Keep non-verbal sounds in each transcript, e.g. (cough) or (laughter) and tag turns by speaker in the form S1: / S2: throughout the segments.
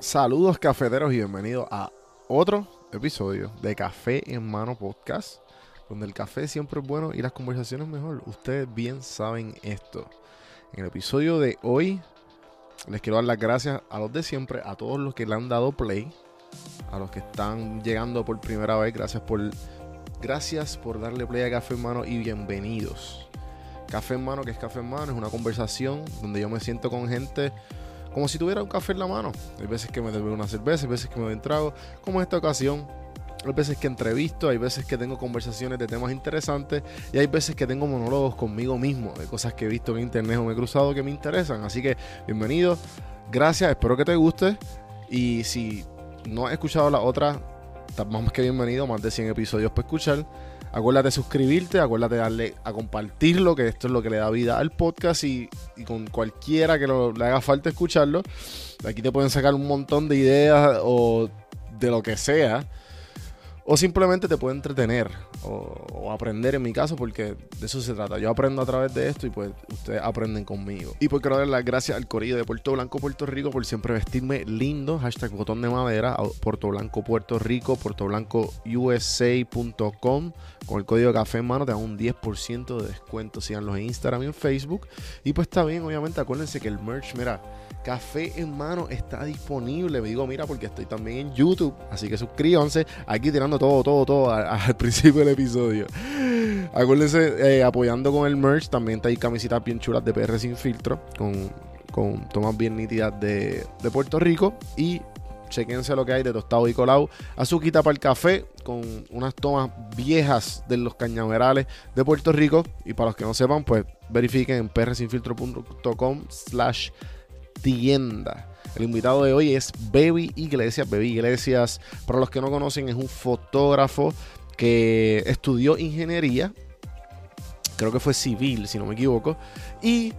S1: Saludos cafeteros y bienvenidos a otro episodio de Café en Mano Podcast, donde el café siempre es bueno y las conversaciones mejor. Ustedes bien saben esto. En el episodio de hoy les quiero dar las gracias a los de siempre, a todos los que le han dado play, a los que están llegando por primera vez, gracias por gracias por darle play a Café en Mano y bienvenidos. Café en Mano, que es Café en Mano, es una conversación donde yo me siento con gente como si tuviera un café en la mano. Hay veces que me doy una cerveza, hay veces que me doy un trago, como en esta ocasión. Hay veces que entrevisto, hay veces que tengo conversaciones de temas interesantes y hay veces que tengo monólogos conmigo mismo de cosas que he visto en internet o me he cruzado que me interesan. Así que bienvenido, gracias, espero que te guste y si no has escuchado la otra, más que bienvenido, más de 100 episodios para escuchar. Acuérdate de suscribirte, acuérdate de darle a compartirlo, que esto es lo que le da vida al podcast y, y con cualquiera que lo, le haga falta escucharlo. Aquí te pueden sacar un montón de ideas o de lo que sea. O simplemente te puede entretener o, aprender en mi caso, porque de eso se trata. Yo aprendo a través de esto y pues ustedes aprenden conmigo. Y pues quiero dar las gracias al Corillo de Puerto Blanco, Puerto Rico, por siempre vestirme lindo. Hashtag botón de madera, Puerto Blanco, Puerto Rico, puertoblancousa.com. Con el código café en mano te dan un 10% de descuento. Síganlos en Instagram y en Facebook. Y pues está bien, obviamente, acuérdense que el merch, mira, Café en mano está disponible. Me digo, mira, porque estoy también en YouTube. Así que suscríbanse. Aquí tirando todo, todo, todo (laughs) al, principio del episodio. Acuérdense, eh, apoyando con el merch. También está ahí camisetas bien chulas de PR sin filtro. Con, con tomas bien nítidas de, de Puerto Rico. Y chequense lo que hay de tostado y colado. Azuquita para el café con unas tomas viejas de los cañaverales de Puerto Rico. Y para los que no sepan, pues verifiquen en prsinfiltro.com slash tienda. El invitado de hoy es Baby Iglesias. Baby Iglesias, para los que no conocen, es un fotógrafo que estudió ingeniería. Creo que fue civil, si no me equivoco. Y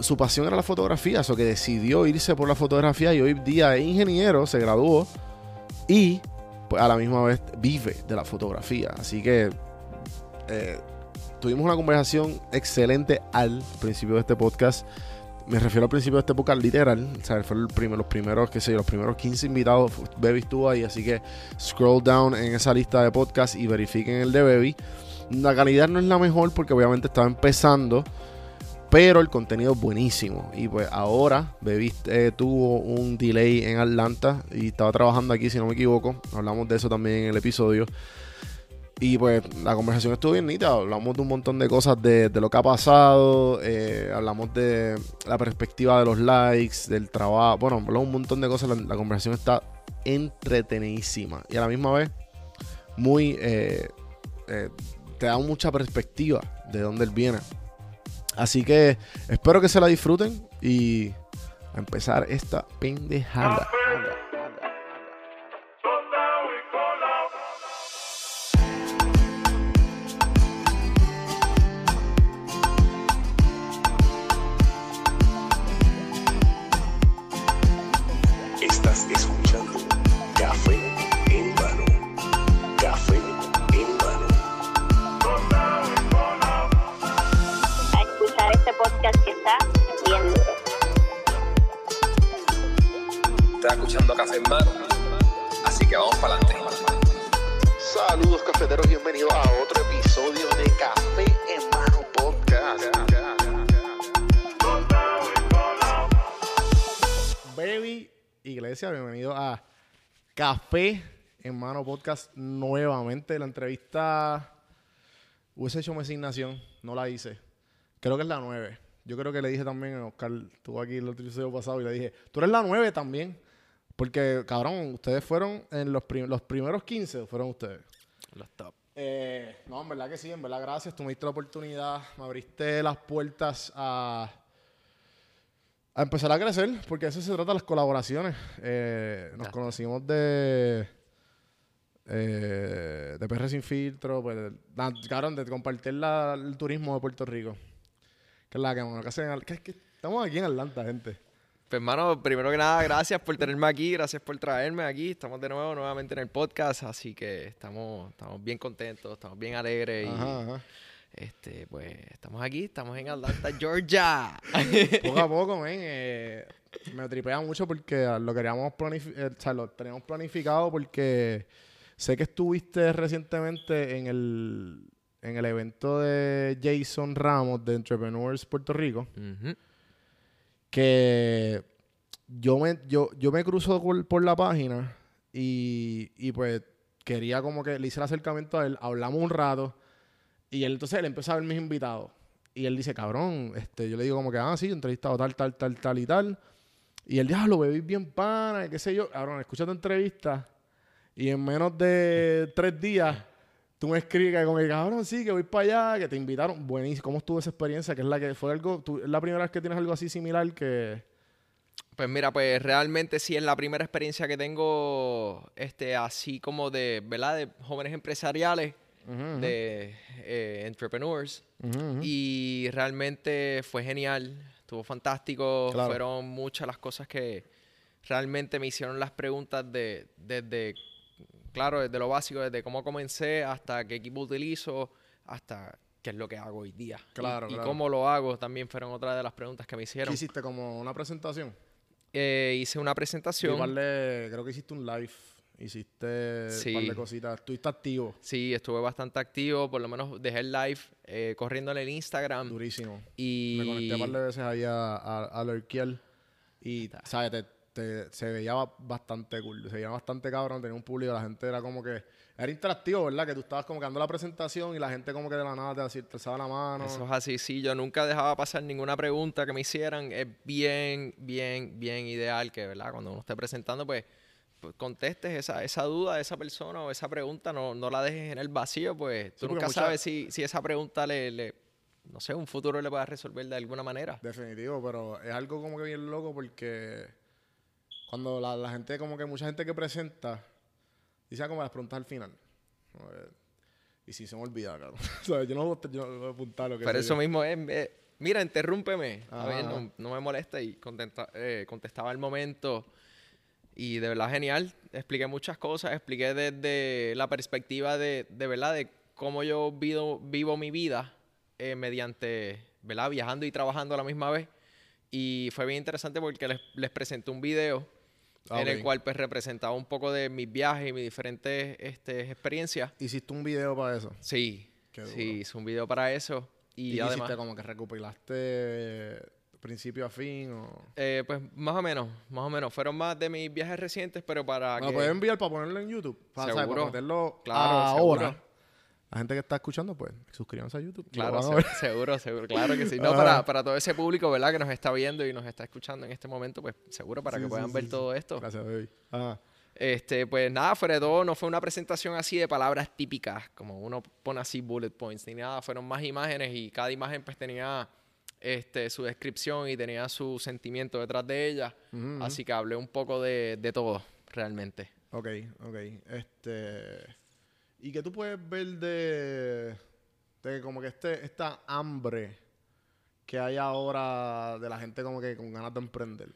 S1: su pasión era la fotografía, eso que decidió irse por la fotografía y hoy día es ingeniero, se graduó y pues, a la misma vez vive de la fotografía. Así que eh, tuvimos una conversación excelente al principio de este podcast me refiero al principio de este podcast literal, o sea, fue los primeros, qué sé yo, los primeros 15 invitados, Baby estuvo ahí, así que scroll down en esa lista de podcast y verifiquen el de Baby. La calidad no es la mejor porque obviamente estaba empezando, pero el contenido es buenísimo. Y pues ahora Baby eh, tuvo un delay en Atlanta y estaba trabajando aquí, si no me equivoco. Hablamos de eso también en el episodio. Y pues la conversación estuvo bien nítida. Hablamos de un montón de cosas de, lo que ha pasado. Eh, hablamos de la perspectiva de los likes, del trabajo. Bueno, hablamos un montón de cosas. La, la, conversación está entretenidísima. Y a la misma vez, muy. Eh, eh, te da mucha perspectiva de dónde él viene. Así que espero que se la disfruten. Y a empezar esta pendejada. Bienvenido a Café en Mano Podcast nuevamente. La entrevista hubiese hecho mi asignación, no la hice. Creo que es la 9. Yo creo que le dije también a Oscar, estuvo aquí el otro episodio pasado y le dije, tú eres la 9 también. Porque, cabrón, ustedes fueron en los, prim los primeros 15, fueron ustedes.
S2: Los top.
S1: Eh, no, en verdad que sí, en verdad gracias. Tú me diste la oportunidad, me abriste las puertas a a empezar a crecer, porque eso se trata de las colaboraciones. Eh, nos conocimos de eh, de PR Sin Filtro, pues, claro, de compartir la, el turismo de Puerto Rico. Que es la que, bueno, que, hacen, que, que estamos aquí en Atlanta, gente.
S2: Pues, hermano, primero que nada, gracias por tenerme aquí, gracias por traerme aquí. Estamos de nuevo nuevamente en el podcast, así que estamos, estamos bien contentos, estamos bien alegres. Ajá, y, ajá. Este, pues estamos aquí, estamos en Atlanta, Georgia. (laughs)
S1: poco a (laughs) poco, men. Eh, me tripea mucho porque lo queríamos planificar, o sea, lo teníamos planificado porque sé que estuviste recientemente en el, en el evento de Jason Ramos de Entrepreneurs Puerto Rico,
S2: Ujú.
S1: Que yo me, yo, yo me cruzo por, la página y, y pues quería como que le hice el acercamiento a él, hablamos un rato y él entonces él empezó a ver mis invitados y él dice, cabrón, este, yo le digo como que, ah, sí, he entrevistado tal, tal, tal, tal y tal. Y él dice, ah, lo bebí bien pana, y qué sé yo. Cabrón, escucha tu entrevista y en menos de tres días tú me escribes que como que, cabrón, sí, que voy para allá, que te invitaron. Buenísimo. ¿Cómo estuvo esa experiencia? Que es la que fue algo, tú- es la primera vez que tienes algo así similar que...
S2: Pues mira, pues realmente sí es la primera experiencia que tengo, este, así como de, ¿verdad? De jóvenes empresariales, de eh, entrepreneurs. Y realmente fue genial, estuvo fantástico.
S1: Claro.
S2: Fueron muchas las cosas que realmente me hicieron las preguntas de, desde, claro, desde lo básico, desde cómo comencé hasta qué equipo utilizo, hasta qué es lo que hago hoy día. Y-
S1: Claro,
S2: y,
S1: claro.
S2: cómo lo hago también fueron otras de las preguntas que me
S1: ¿Qué
S2: hicieron.
S1: hiciste? ¿Como una presentación?
S2: Eh, hice una
S1: Sí,
S2: presentación.
S1: par de- creo que hiciste un live. Hiciste un par
S2: Sí.
S1: de cositas. Estuviste activo.
S2: Sí, estuve bastante activo, por lo menos dejé el live eh, corriendo en el Instagram.
S1: Durísimo.
S2: Y
S1: Me conecté un par de veces ahí a, a, a y, ¿sabes? Te- te- se veía ba- bastante cool. Se veía bastante cabrón. Tenía un público. La gente era como que... Era interactivo, ¿verdad? Que tú estabas como que dando la presentación y la gente como que de la nada te, alzaba la mano.
S2: Eso es así, sí. Yo nunca dejaba pasar ninguna pregunta que me hicieran. Es bien, bien, bien ideal que, ¿verdad? Cuando uno esté presentando, pues, pues, contestes esa, esa duda de esa persona o esa pregunta. No, no la dejes en el vacío, pues tú nunca
S1: mucha-
S2: sabes si, si esa pregunta le, le- no sé, un futuro le pueda resolver de alguna manera.
S1: Definitivo, pero es algo como que bien loco porque cuando la, la gente, como que mucha gente que presenta, dice como las preguntas al final. Y si se me olvida, claro. (laughs) O sea, yo no voy a- yo no voy a apuntar lo que
S2: Pero eso
S1: yo.
S2: mismo es, eh, mira, interrúmpeme. A ver, no, no me molesta y contenta- eh, contestaba al momento. Y de verdad genial. Expliqué muchas cosas. Expliqué desde la perspectiva de, de verdad, de cómo yo vivo, vivo mi vida eh, mediante, ¿verdad? Viajando y trabajando a la misma vez. Y fue bien interesante porque les, les presenté un video En el cual pues representaba un poco de mis viajes y mis diferentes este, experiencias.
S1: Hiciste un video para eso.
S2: Sí,
S1: Qué duro.
S2: sí, hice un video para eso. Y,
S1: Y,
S2: además...
S1: hiciste como que recopilaste eh, principio a fin o...
S2: Eh, pues más o menos, más o menos. Fueron más de mis viajes recientes, pero para
S1: ¿Me lo
S2: que...
S1: puedes enviar para ponerlo en YouTube? Para.
S2: Seguro.
S1: para meterlo
S2: Claro,
S1: ahora.
S2: seguro.
S1: La gente que está escuchando, pues, suscríbanse a YouTube.
S2: Claro, se- seguro, seguro, claro que sí. (laughs) No, para, para todo ese público, ¿verdad? Que nos está viendo y nos está escuchando en este momento, pues seguro para
S1: Sí,
S2: que
S1: sí,
S2: puedan
S1: sí,
S2: ver todo esto.
S1: Gracias, baby. Ajá.
S2: Este, pues nada, fuera de todo, no fue una presentación así de palabras típicas, como uno pone así bullet points, ni nada. Fueron más imágenes y cada imagen pues tenía este, su descripción y tenía su sentimiento detrás de ella. Así que hablé un poco de, de todo, realmente.
S1: Ok, ok. Este. ¿Y qué tú puedes ver de. de como que este, esta hambre que hay ahora de la gente como que con ganas de emprender?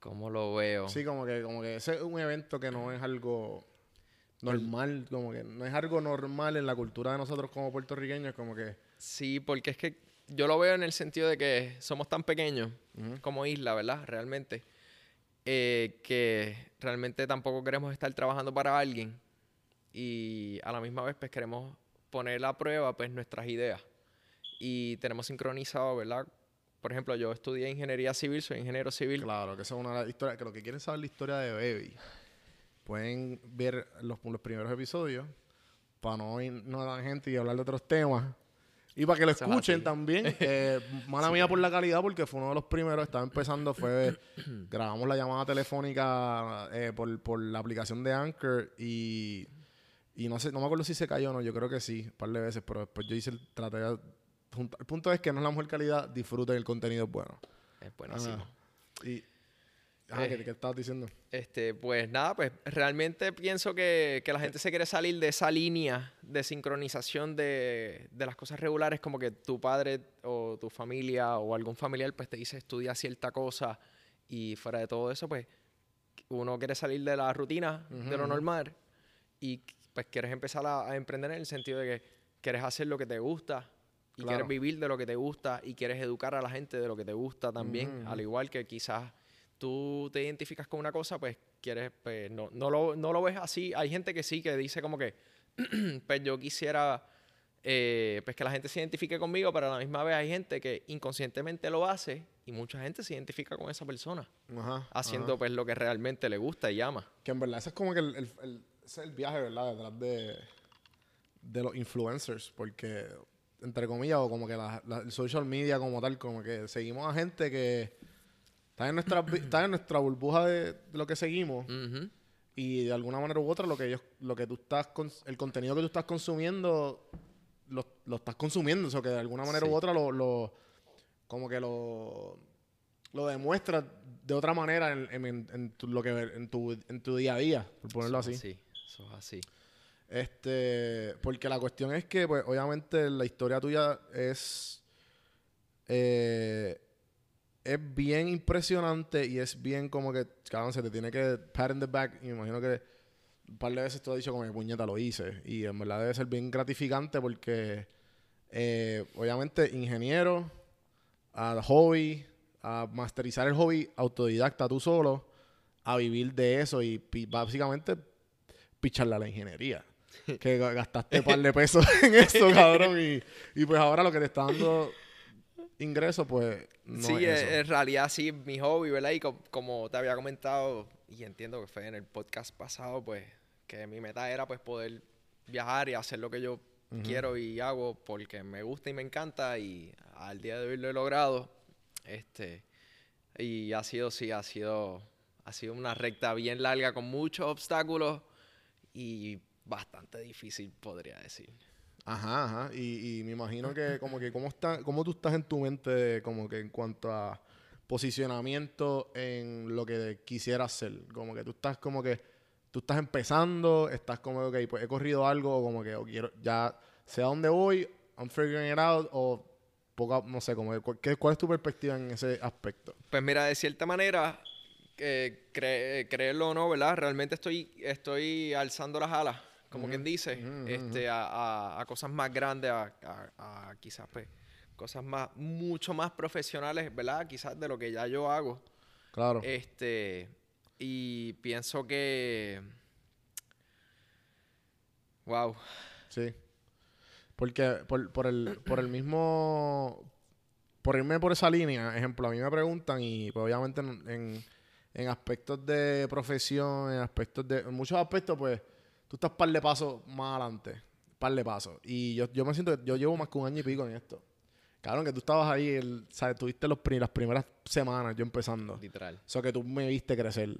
S2: ¿Cómo lo veo?
S1: Sí, como que, como que ese es un evento que no es algo normal, como que no es algo normal en la cultura de nosotros como puertorriqueños, como que.
S2: Sí, porque es que yo lo veo en el sentido de que somos tan pequeños como isla, ¿verdad? Realmente. eh, que realmente tampoco queremos estar trabajando para alguien y a la misma vez pues queremos poner a prueba pues nuestras ideas y tenemos sincronizado, ¿verdad? Por ejemplo, yo estudié ingeniería civil, soy ingeniero civil.
S1: Claro, que esa es una de las historias. Que lo que quieren saber la historia de Baby, pueden ver los, los primeros episodios para no ir no a la gente y hablar de otros temas. Y para que lo
S2: Eso
S1: escuchen también. Eh, (laughs) mala mía por la calidad, porque fue uno de los primeros. Estaba empezando, fue. (coughs) grabamos la llamada telefónica eh, por, por la aplicación de Anchor y. Y no sé, no me acuerdo si se cayó o no, yo creo que sí, un par de veces, pero después yo hice el traté de juntar- El punto es que no es la mejor calidad, disfruten el contenido bueno.
S2: Es buenísimo.
S1: Ajá. Y. Ajá,
S2: Eh.
S1: ¿qué, qué estabas diciendo?
S2: Este, pues nada, pues realmente pienso que, que la gente se quiere salir de esa línea de sincronización de, de las cosas regulares, como que tu padre o tu familia o algún familiar pues te dice estudia cierta cosa y fuera de todo eso, pues uno quiere salir de la rutina, de lo normal y pues quieres empezar a, a emprender en el sentido de que quieres hacer lo que te gusta y
S1: Claro.
S2: quieres vivir de lo que te gusta y quieres educar a la gente de lo que te gusta también,
S1: Ujú,
S2: al igual que quizás tú te identificas con una cosa, pues quieres, pues no, no, lo, no lo ves así. Hay gente que sí, que dice como que, (clears throat) pues yo quisiera, eh, pues que la gente se identifique conmigo, pero a la misma vez hay gente que inconscientemente lo hace y mucha gente se identifica con esa persona,
S1: Ajá,
S2: haciendo
S1: ajá.
S2: pues lo que realmente le gusta y ama.
S1: Que en verdad ese es como que el, el- el- ese es el viaje, ¿verdad? Detrás de, de los influencers. Porque, entre comillas, o como que la, la- el social media como tal, como que seguimos a gente que está en nuestra, está en nuestra burbuja de, de lo que seguimos. Y de alguna manera u otra, lo que ellos, lo que tú estás, el contenido que tú estás consumiendo, lo, lo estás consumiendo. O sea, que de alguna manera
S2: Sí.
S1: u otra lo, lo- como que lo, lo demuestras de otra manera en, en- en tu, lo que, en, tu, en tu día a día, por ponerlo así.
S2: así. Es así.
S1: Este, porque la cuestión es que, pues, obviamente, la historia tuya es. eh, es bien impresionante y es bien como que, cabrón, se te tiene que pat in the back. Y me imagino que un par de veces tú has dicho como que puñeta lo hice. Y en verdad debe ser bien gratificante porque, eh, obviamente, ingeniero, a hobby, a masterizar el hobby autodidacta tú solo, a vivir de eso y básicamente picharle a la ingeniería. Que ga- gastaste un par de pesos (laughs) en eso, cabrón. Y, y pues ahora lo que te está dando ingreso, pues no
S2: sí,
S1: es
S2: eh, en realidad sí, mi hobby, ¿verdad? Y co- como te había comentado, y entiendo que fue en el podcast pasado, pues, que mi meta era, pues, poder viajar y hacer lo que yo quiero y hago porque me gusta y me encanta y al día de hoy lo he logrado. Este, y ha sido, sí, ha sido, ha sido una recta bien larga con muchos obstáculos y bastante difícil, podría decir.
S1: Ajá, ajá. Y, y me imagino que como que cómo está, cómo tú estás en tu mente como que en cuanto a posicionamiento en lo que quisieras ser. Como que tú estás como que tú estás empezando, estás como que pues he corrido algo, o como que o quiero ya sé a dónde voy, I'm figuring it out o poco, no sé, como que, cu- ¿qué- ¿cuál es tu perspectiva en ese aspecto?
S2: Pues mira, de cierta manera, eh, cre- creerlo o no, ¿verdad? Realmente estoy, estoy alzando las alas, como quien dice, este, a, a- a cosas más grandes, a, a- a quizás pues cosas más, mucho más profesionales, ¿verdad? Quizás de lo que ya yo hago.
S1: Claro.
S2: Este, y pienso que, wow,
S1: Sí. Porque por, por el, por el mismo. Por irme por esa línea, ejemplo, a mí me preguntan y pues obviamente en, en, en aspectos de profesión, en aspectos de. En muchos aspectos, pues, tú estás par de pasos más adelante. Par de pasos. Y yo, yo me siento que yo llevo más que un año y pico en esto. Cabrón, que tú estabas ahí, el, ¿sabes? Tuviste los, las primeras semanas yo empezando.
S2: literal.
S1: So que tú me viste crecer.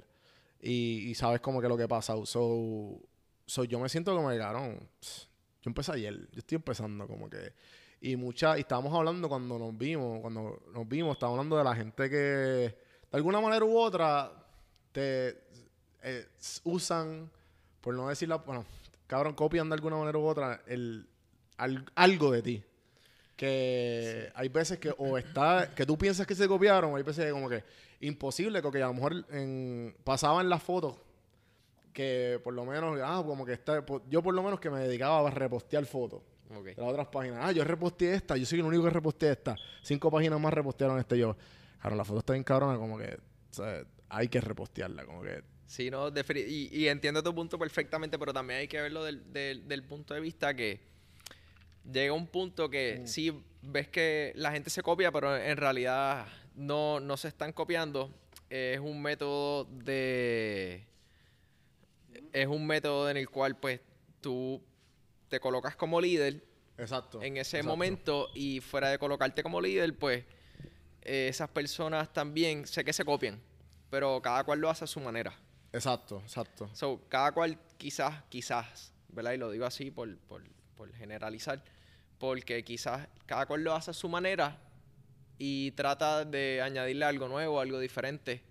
S1: Y, y sabes como que lo que pasa. So, so yo me siento como que, cabrón, yo empecé ayer. Yo estoy empezando como que... Y mucha... Y estábamos hablando cuando nos vimos, cuando nos vimos, estábamos hablando de la gente que de alguna manera u otra te eh, usan, por no decir la... Bueno, cabrón, copian de alguna manera u otra el, al- algo de ti. Que hay veces que o está, que tú piensas que se copiaron, o hay veces que como que imposible, porque a lo mejor en, pasaba en las fotos que por lo menos, ah, como que está, yo por lo menos que me dedicaba a repostear fotos
S2: Ok.
S1: de las otras páginas. Ah, yo reposteé esta, yo soy el único que reposteé esta. Cinco páginas más repostearon este yo. Claro, la foto está bien cabrona, como que, hay que repostearla, como que,
S2: Sí, no, y, y entiendo tu punto perfectamente, pero también hay que verlo del, del- del punto de vista que llega un punto que
S1: Mm.
S2: sí ves que la gente se copia, pero en realidad no, no se están copiando. Es un método de... Es un método en el cual pues tú te colocas como líder
S1: exacto.
S2: en ese
S1: exacto.
S2: momento y fuera de colocarte como líder, pues eh, esas personas también sé que se copian, pero cada cual lo hace a su manera.
S1: Exacto, exacto.
S2: So, cada cual quizás, quizás, ¿verdad? Y lo digo así por, por, por generalizar, porque quizás cada cual lo hace a su manera y trata de añadirle algo nuevo, algo diferente,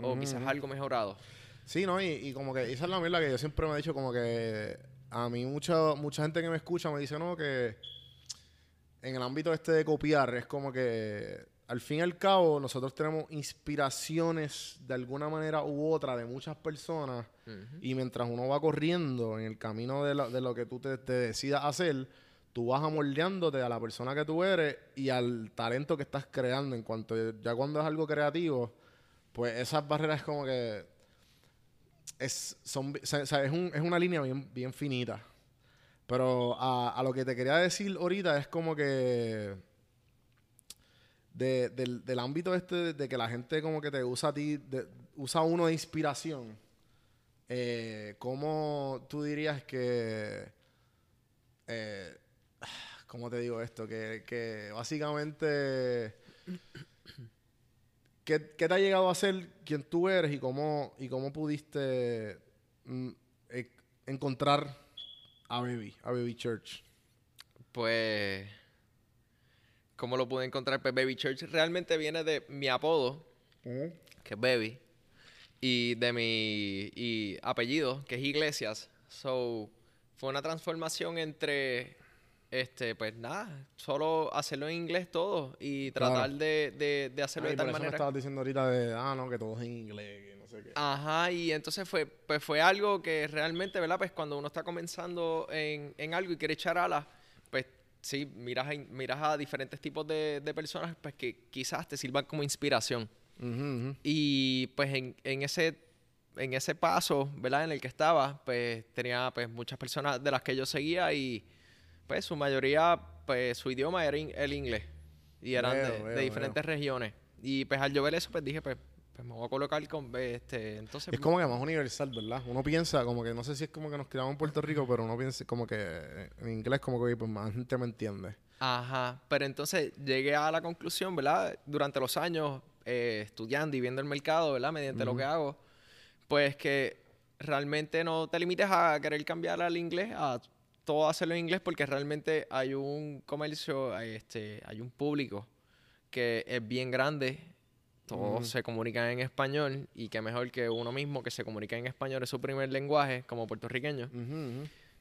S2: o quizás algo mejorado.
S1: Sí, ¿no? Y, y como que esa es la mierda que yo siempre me he dicho, como que a mí mucha, mucha gente que me escucha me dice, no, que en el ámbito este de copiar es como que al fin y al cabo nosotros tenemos inspiraciones de alguna manera u otra de muchas personas y mientras uno va corriendo en el camino de lo, de lo que tú te, te decidas hacer, tú vas amoldeándote a la persona que tú eres y al talento que estás creando. En cuanto ya cuando es algo creativo, pues esas barreras como que es, son, o sea, es, un, es, una línea bien, bien finita. Pero a, a, lo que te quería decir ahorita es como que de, del, del, ámbito este de, que la gente como que te usa a ti, usa uno de inspiración. Eh, ¿Cómo tú dirías que... Eh, ¿Cómo te digo esto? Que, que básicamente... ¿qué, ¿qué, te ha llegado a ser quien tú eres y cómo, y cómo pudiste mm, e, encontrar a Baby, a Baby Church?
S2: Pues... ¿Cómo lo pude encontrar? Pues Baby Church realmente viene de mi apodo, que es Baby, y de mi y apellido, que es Iglesias. So, fue una transformación entre este, pues nada, solo hacerlo en inglés todo y tratar de, de, hacerlo de tal por eso manera.
S1: me estabas diciendo ahorita de, ah, no, que todo es en inglés, que no sé qué.
S2: Ajá, y entonces fue, pues fue algo que realmente, ¿verdad? Pues cuando uno está comenzando en, en algo y quiere echar alas, pues sí, miras a, miras a diferentes tipos de, de personas pues que quizás te sirvan como inspiración. Y pues en, en ese en ese paso, ¿verdad? En el que estaba, pues tenía pues muchas personas de las que yo seguía y pues su mayoría, pues su idioma era el inglés y eran de, diferentes regiones. Y pues al yo ver eso, pues dije, pues, pues me voy a colocar con este, entonces...
S1: Es como que más universal, ¿verdad? Uno piensa como que, no sé si es como que nos criamos en Puerto Rico, pero uno piensa como que en inglés como que pues más gente me entiende.
S2: Ajá, pero entonces llegué a la conclusión, ¿verdad? Durante los años eh, estudiando y viendo el mercado, ¿verdad? Mediante lo que hago, pues que realmente no te limites a querer cambiar al inglés, a todo hacerlo en inglés porque realmente hay un comercio, hay, este, hay un público que es bien grande, todos se comunican en español y que mejor que uno mismo que se comunica en español es su primer lenguaje como puertorriqueño.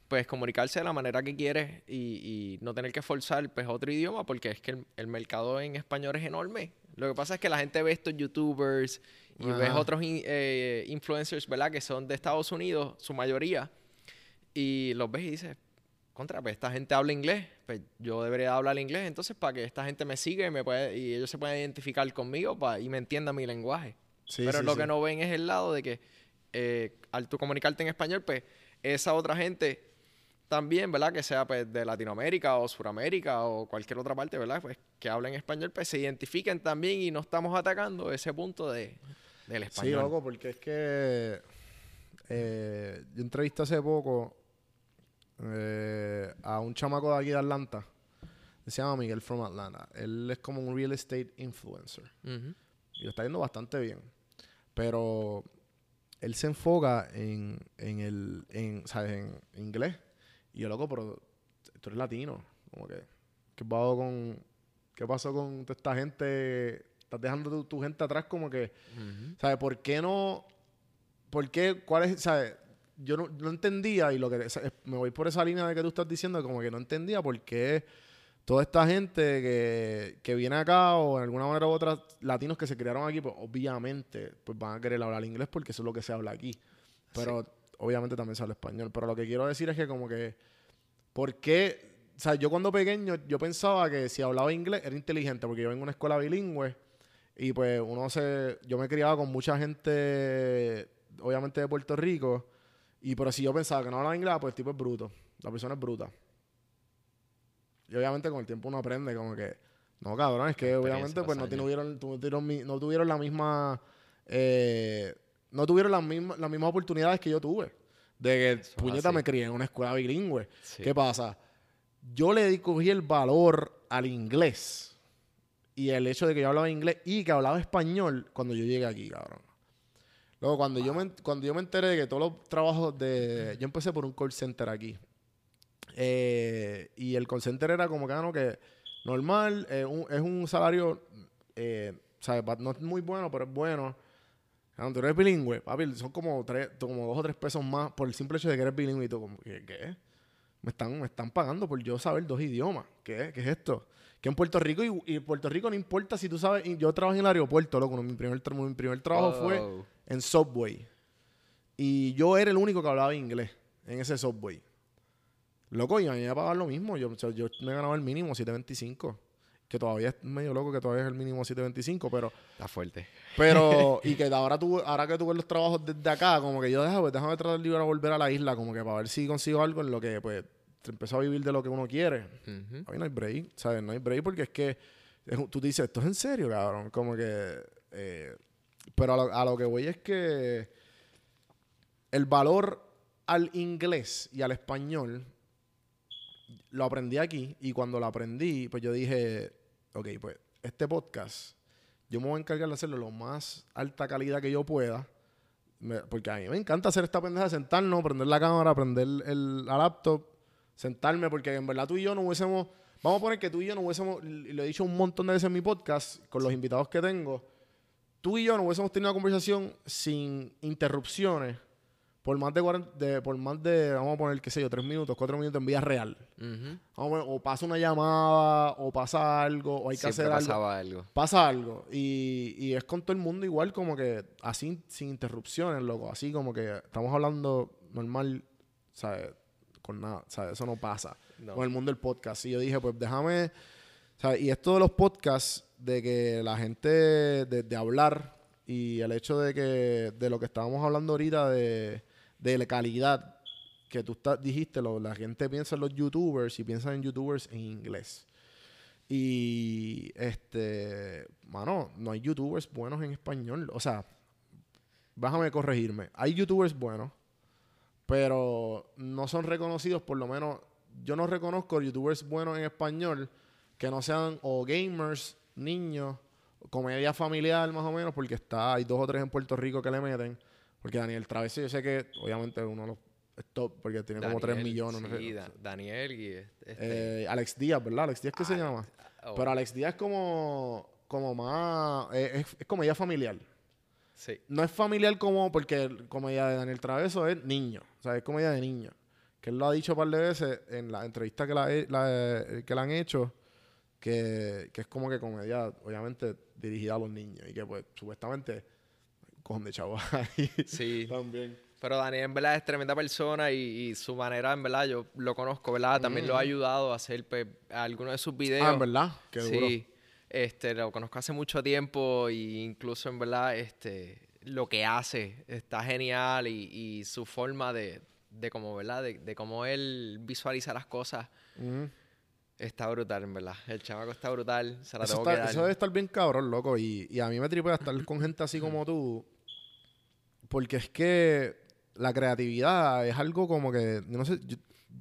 S2: Pues comunicarse de la manera que quieres y, no tener que forzar pues otro idioma porque es que el, mercado en español es enorme. Lo que pasa es que la gente ve estos youtubers y ve otros eh, influencers, ¿verdad? Que son de Estados Unidos, su mayoría. Y los ves y dices, contra, pues esta gente habla inglés, pues yo debería hablar inglés, entonces para que esta gente me siga y, me puede, y ellos se puedan identificar conmigo y me entiendan mi lenguaje. Pero lo que no ven es el lado de que eh, al tú comunicarte en español, pues esa otra gente también, ¿verdad? Que sea pues, de Latinoamérica o Suramérica o cualquier otra parte, ¿verdad? Pues que hablen español, pues se identifiquen también y no estamos atacando ese punto de, del español.
S1: Sí, loco, porque es que eh, yo entrevisté hace poco eh, a un chamaco de aquí de Atlanta. Se llama Miguel from Atlanta. Él es como un real estate influencer. Y lo está yendo bastante bien. Pero él se enfoca en, en el, en, ¿sabes? En inglés. Y yo, loco, pero tú eres latino. Como que, ¿qué pasó con, qué pasó con toda esta gente? Estás dejando tu, gente atrás como que, ¿sabes? ¿Por qué no, por qué, cuál es, ¿sabes? Yo no, entendía y lo que me voy por esa línea de que tú estás diciendo, como que no entendía por qué toda esta gente que, viene acá o en alguna manera u otra, latinos que se criaron aquí, pues obviamente pues van a querer hablar inglés porque eso es lo que se habla aquí. Pero obviamente también se habla español. Pero lo que quiero decir es que como que, ¿por qué? O sea, yo cuando pequeño, yo pensaba que si hablaba inglés era inteligente porque yo vengo de una escuela bilingüe y pues uno se, yo me criaba con mucha gente, obviamente de Puerto Rico y pero si yo pensaba que no hablaba inglés, pues el tipo es bruto. La persona es bruta. Y obviamente con el tiempo uno aprende como que, no cabrón, es que obviamente pues no tuvieron, no tuvieron la misma, eh, no tuvieron las mismas, las mismas oportunidades que yo tuve. De que puñeta me crié en una escuela bilingüe. ¿Qué pasa? Yo le cogí el valor al inglés y el hecho de que yo hablaba inglés y que hablaba español cuando yo llegué aquí, cabrón. Luego, cuando, yo me, cuando yo me enteré de que todos los trabajos de... Yo empecé por un call center aquí. Eh, y el call center era como que, ah, que normal, eh, es un salario, eh, ¿sabes? No es muy bueno, pero es bueno. Cuando tú eres bilingüe, papi, son como, tres, como dos o tres pesos más por el simple hecho de que eres bilingüe y tú como, ¿qué? qué? Me están, me están pagando por yo saber dos idiomas. ¿Qué, ¿Qué es esto? Que en Puerto Rico, y, en Puerto Rico no importa si tú sabes, yo trabajo en el aeropuerto, loco, mi primer, mi primer trabajo fue oh en Subway. Y yo era el único que hablaba inglés en ese Subway. Loco, y a mí me pagaban lo mismo. Yo, yo me ganaba el mínimo 725. Que todavía es medio loco que todavía es el mínimo 725, pero...
S2: Está fuerte.
S1: Pero, (laughs) y que ahora tú, ahora que tú ves los trabajos desde acá, como que yo deja, pues déjame tratar de volver a la isla, como que para ver si consigo algo en lo que, pues, empezó a vivir de lo que uno quiere.
S2: Ujú.
S1: Ahí no hay break, ¿sabes? No hay break porque es que es tú dices, esto es en serio, cabrón. Como que. eh, pero a lo, a lo que voy es que el valor al inglés y al español lo aprendí aquí y cuando lo aprendí, pues yo dije, ok, pues este podcast, yo me voy a encargar de hacerlo lo más alta calidad que yo pueda. Me- porque a mí me encanta hacer esta pendeja, de sentarnos, prender la cámara, prender el, la laptop, sentarme, porque en verdad tú y yo no hubiésemos, vamos a poner que tú y yo no hubiésemos, lo he dicho un montón de veces en mi podcast, con los invitados que tengo, tú y yo no hubiésemos tenido una conversación sin interrupciones por más de, 40 de- por más de, vamos a poner, qué sé yo, tres minutos, cuatro minutos en vía real. Vamos a poner, o pasa una llamada, o pasa algo, o hay que
S2: Siempre
S1: hacer algo
S2: pasaba algo.
S1: pasa algo y, y es con todo el mundo igual como que así sin interrupciones, loco, así como que estamos hablando normal, ¿sabes? Con nada, ¿sabes? Eso no pasa
S2: No.
S1: con el mundo del podcast. Y yo dije, pues déjame, ¿sabes? Y esto de los podcasts, de que la gente, de, hablar y el hecho de que, de lo que estábamos hablando ahorita de, de la calidad que tú estás, dijiste, lo, la gente piensa en los youtubers y piensa en youtubers en inglés. Y este, mano, no hay youtubers buenos en español. O sea, déjame corregirme. Hay youtubers buenos, pero no son reconocidos, por lo menos, yo no reconozco youtubers buenos en español que no sean o gamers, niños, comedia familiar más o menos, porque está, hay dos o tres en Puerto Rico que le meten. Porque Daniel Travesí, yo sé que obviamente uno de los top, porque tiene como 3
S2: Daniel,
S1: millones. no sé.
S2: Sí, Da- Daniel y este.
S1: Eh, Alex Díaz, ¿verdad? Alex Díaz, ¿qué se
S2: Alex-
S1: llama?
S2: oh,
S1: Pero Alex Díaz es como, como más. eh, es, es comedia familiar.
S2: Sí.
S1: No es familiar como. Porque comedia de Daniel Traveso es niño. O sea, es comedia de niño. Que él lo ha dicho un par de veces en la entrevista que, la, la- eh, que le han hecho. Que, que es como que comedia, obviamente, dirigida a los niños. Y que, pues, supuestamente. Cojón de chavos ahí.
S2: Sí. (laughs)
S1: También.
S2: Pero Daniel en verdad es tremenda persona y, y su manera, en verdad, yo lo conozco, ¿verdad? También lo ha ayudado a hacer pues, algunos de sus videos.
S1: Ah, en verdad. Qué duro.
S2: Sí, este, lo conozco hace mucho tiempo e incluso en verdad este, lo que hace está genial y, y su forma de, de cómo, ¿verdad? De, de cómo él visualiza las cosas
S1: Ujú.
S2: Está brutal, en verdad. El chamaco está brutal, se la
S1: Eso,
S2: tengo
S1: está-
S2: que dar.
S1: eso debe estar bien cabrón, loco. Y, y a mí me tripea estar con gente así como tú. Porque es que la creatividad es algo como que. No sé. yo-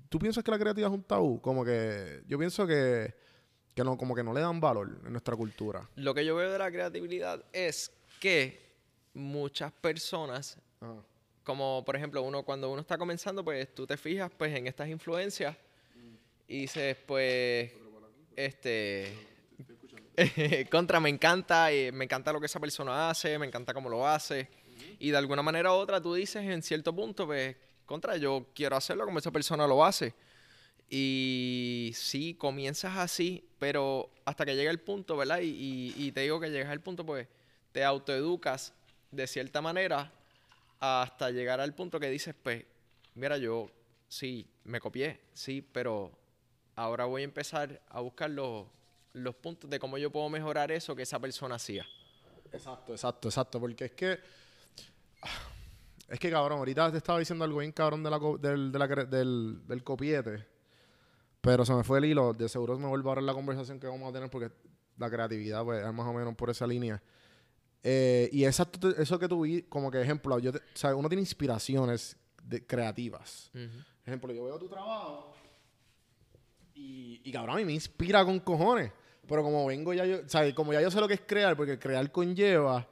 S1: ¿Tú piensas que la creatividad es un tabú? Como que. Yo pienso que. Que no, como que no le dan valor en nuestra cultura.
S2: Lo que yo veo de la creatividad es que muchas personas como por ejemplo uno cuando uno está comenzando pues tú te fijas pues en estas influencias y dices pues este (laughs) contra me encanta me encanta lo que esa persona hace me encanta cómo lo hace. Y de alguna manera u otra tú dices en cierto punto pues contra yo quiero hacerlo como esa persona lo hace. Y sí comienzas así pero hasta que llega el punto verdad y- y te digo que llegas al punto pues te autoeducas de cierta manera hasta llegar al punto que dices, pues, mira, yo sí, me copié, sí, pero ahora voy a empezar a buscar los, los puntos de cómo yo puedo mejorar eso que esa persona hacía.
S1: Exacto, exacto, exacto. Porque es que. Es que cabrón, ahorita te estaba diciendo algo bien cabrón de la co- del, de la cre- del, del copiete. Pero se me fue el hilo. De seguro me vuelvo a ver la conversación que vamos a tener porque la creatividad, pues, es más o menos por esa línea. Eh, y exacto, eso que tú vi, como que ejemplo, yo te- o sea, uno tiene inspiraciones de- creativas. Ejemplo, yo veo tu trabajo y, y cabrón, a mí me inspira con cojones. Pero como vengo ya yo, o sea, como ya yo sé lo que es crear, porque crear conlleva,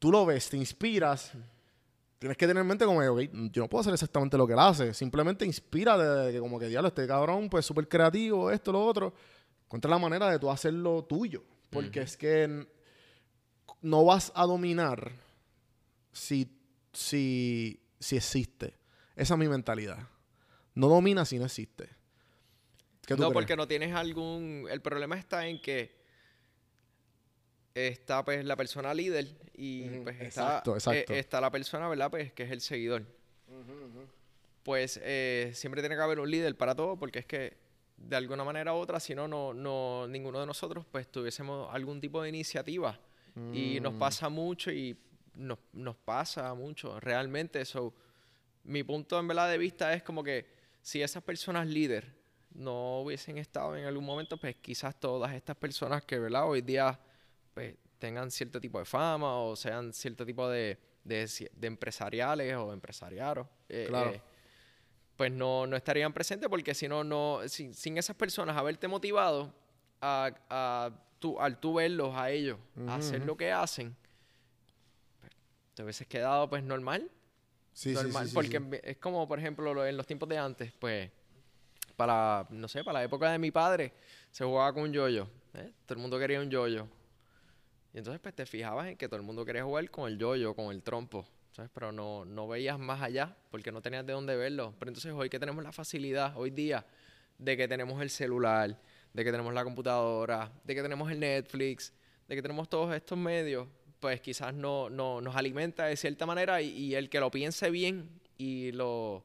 S1: tú lo ves, te inspiras, tienes que tener en mente como, ok, yo no puedo hacer exactamente lo que él hace, simplemente inspira de, que como que, diablo, este cabrón, pues súper creativo, esto, lo otro. Encuentra la manera de tú hacerlo tuyo, porque es que no vas a dominar si, si, si existe. Esa es mi mentalidad. No domina si no existe. ¿Qué tú
S2: No,
S1: crees?
S2: porque no tienes algún... El problema está en que está pues la persona líder y pues está,
S1: exacto,
S2: eh, está la persona, ¿verdad? Pues que es el seguidor. pues eh, siempre tiene que haber un líder para todo, porque es que de alguna manera u otra, si no, no, no ninguno de nosotros pues tuviésemos algún tipo de iniciativa. Y nos
S1: Mm.
S2: pasa mucho y nos, nos pasa mucho, realmente. So, mi punto en verdad de vista es como que si esas personas líder no hubiesen estado en algún momento, pues quizás todas estas personas que, ¿verdad? Hoy día pues, tengan cierto tipo de fama o sean cierto tipo de, de, de empresariales o empresariaros. eh,
S1: Claro.
S2: eh, pues no, no estarían presentes porque si no, no sin, sin esas personas haberte motivado a, a tú, al tú verlos a ellos a hacer lo que hacen, pues, te hubieses quedado pues normal
S1: Sí,
S2: normal,
S1: sí, sí,
S2: porque es como, por ejemplo, lo- en los tiempos de antes, pues, para, no sé, para la época de mi padre, se jugaba con un yoyo. ¿eh? Todo el mundo quería un yoyo. Y entonces, pues, te fijabas en que todo el mundo quería jugar con el yoyo, con el trompo, ¿sabes? Pero no, no veías más allá, porque no tenías de dónde verlo. Pero entonces, hoy que tenemos la facilidad, hoy día, de que tenemos el celular, de que tenemos la computadora, de que tenemos el Netflix, de que tenemos todos estos medios, pues quizás no, no nos alimenta de cierta manera y, y el que lo piense bien y lo,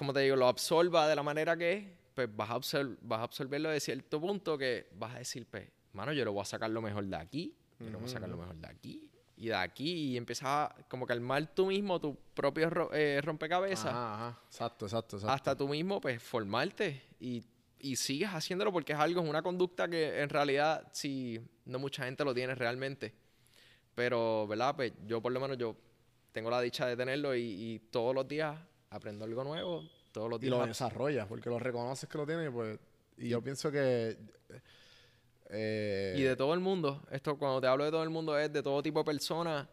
S2: como te digo, lo absorba de la manera que es, pues vas a, vas a absorberlo de cierto punto que vas a decir, pues, mano, yo lo voy a sacar lo mejor de aquí, yo lo voy a sacar lo mejor de aquí y de aquí y empiezas a como que armar tú mismo tu propio ro- eh, rompecabezas
S1: Ajá, ajá. Exacto, exacto, exacto.
S2: hasta tú mismo pues formarte y, y sigues haciéndolo porque es algo, es una conducta que en realidad si no mucha gente lo tiene realmente. Pero, ¿verdad? Pues yo por lo menos yo tengo la dicha de tenerlo y, y todos los días aprendo algo nuevo, todos los
S1: y
S2: días.
S1: lo
S2: ap-
S1: desarrollas porque lo reconoces que lo tienes y pues y yo pienso que eh,
S2: y de todo el mundo, esto cuando te hablo de todo el mundo es de todo tipo de personas,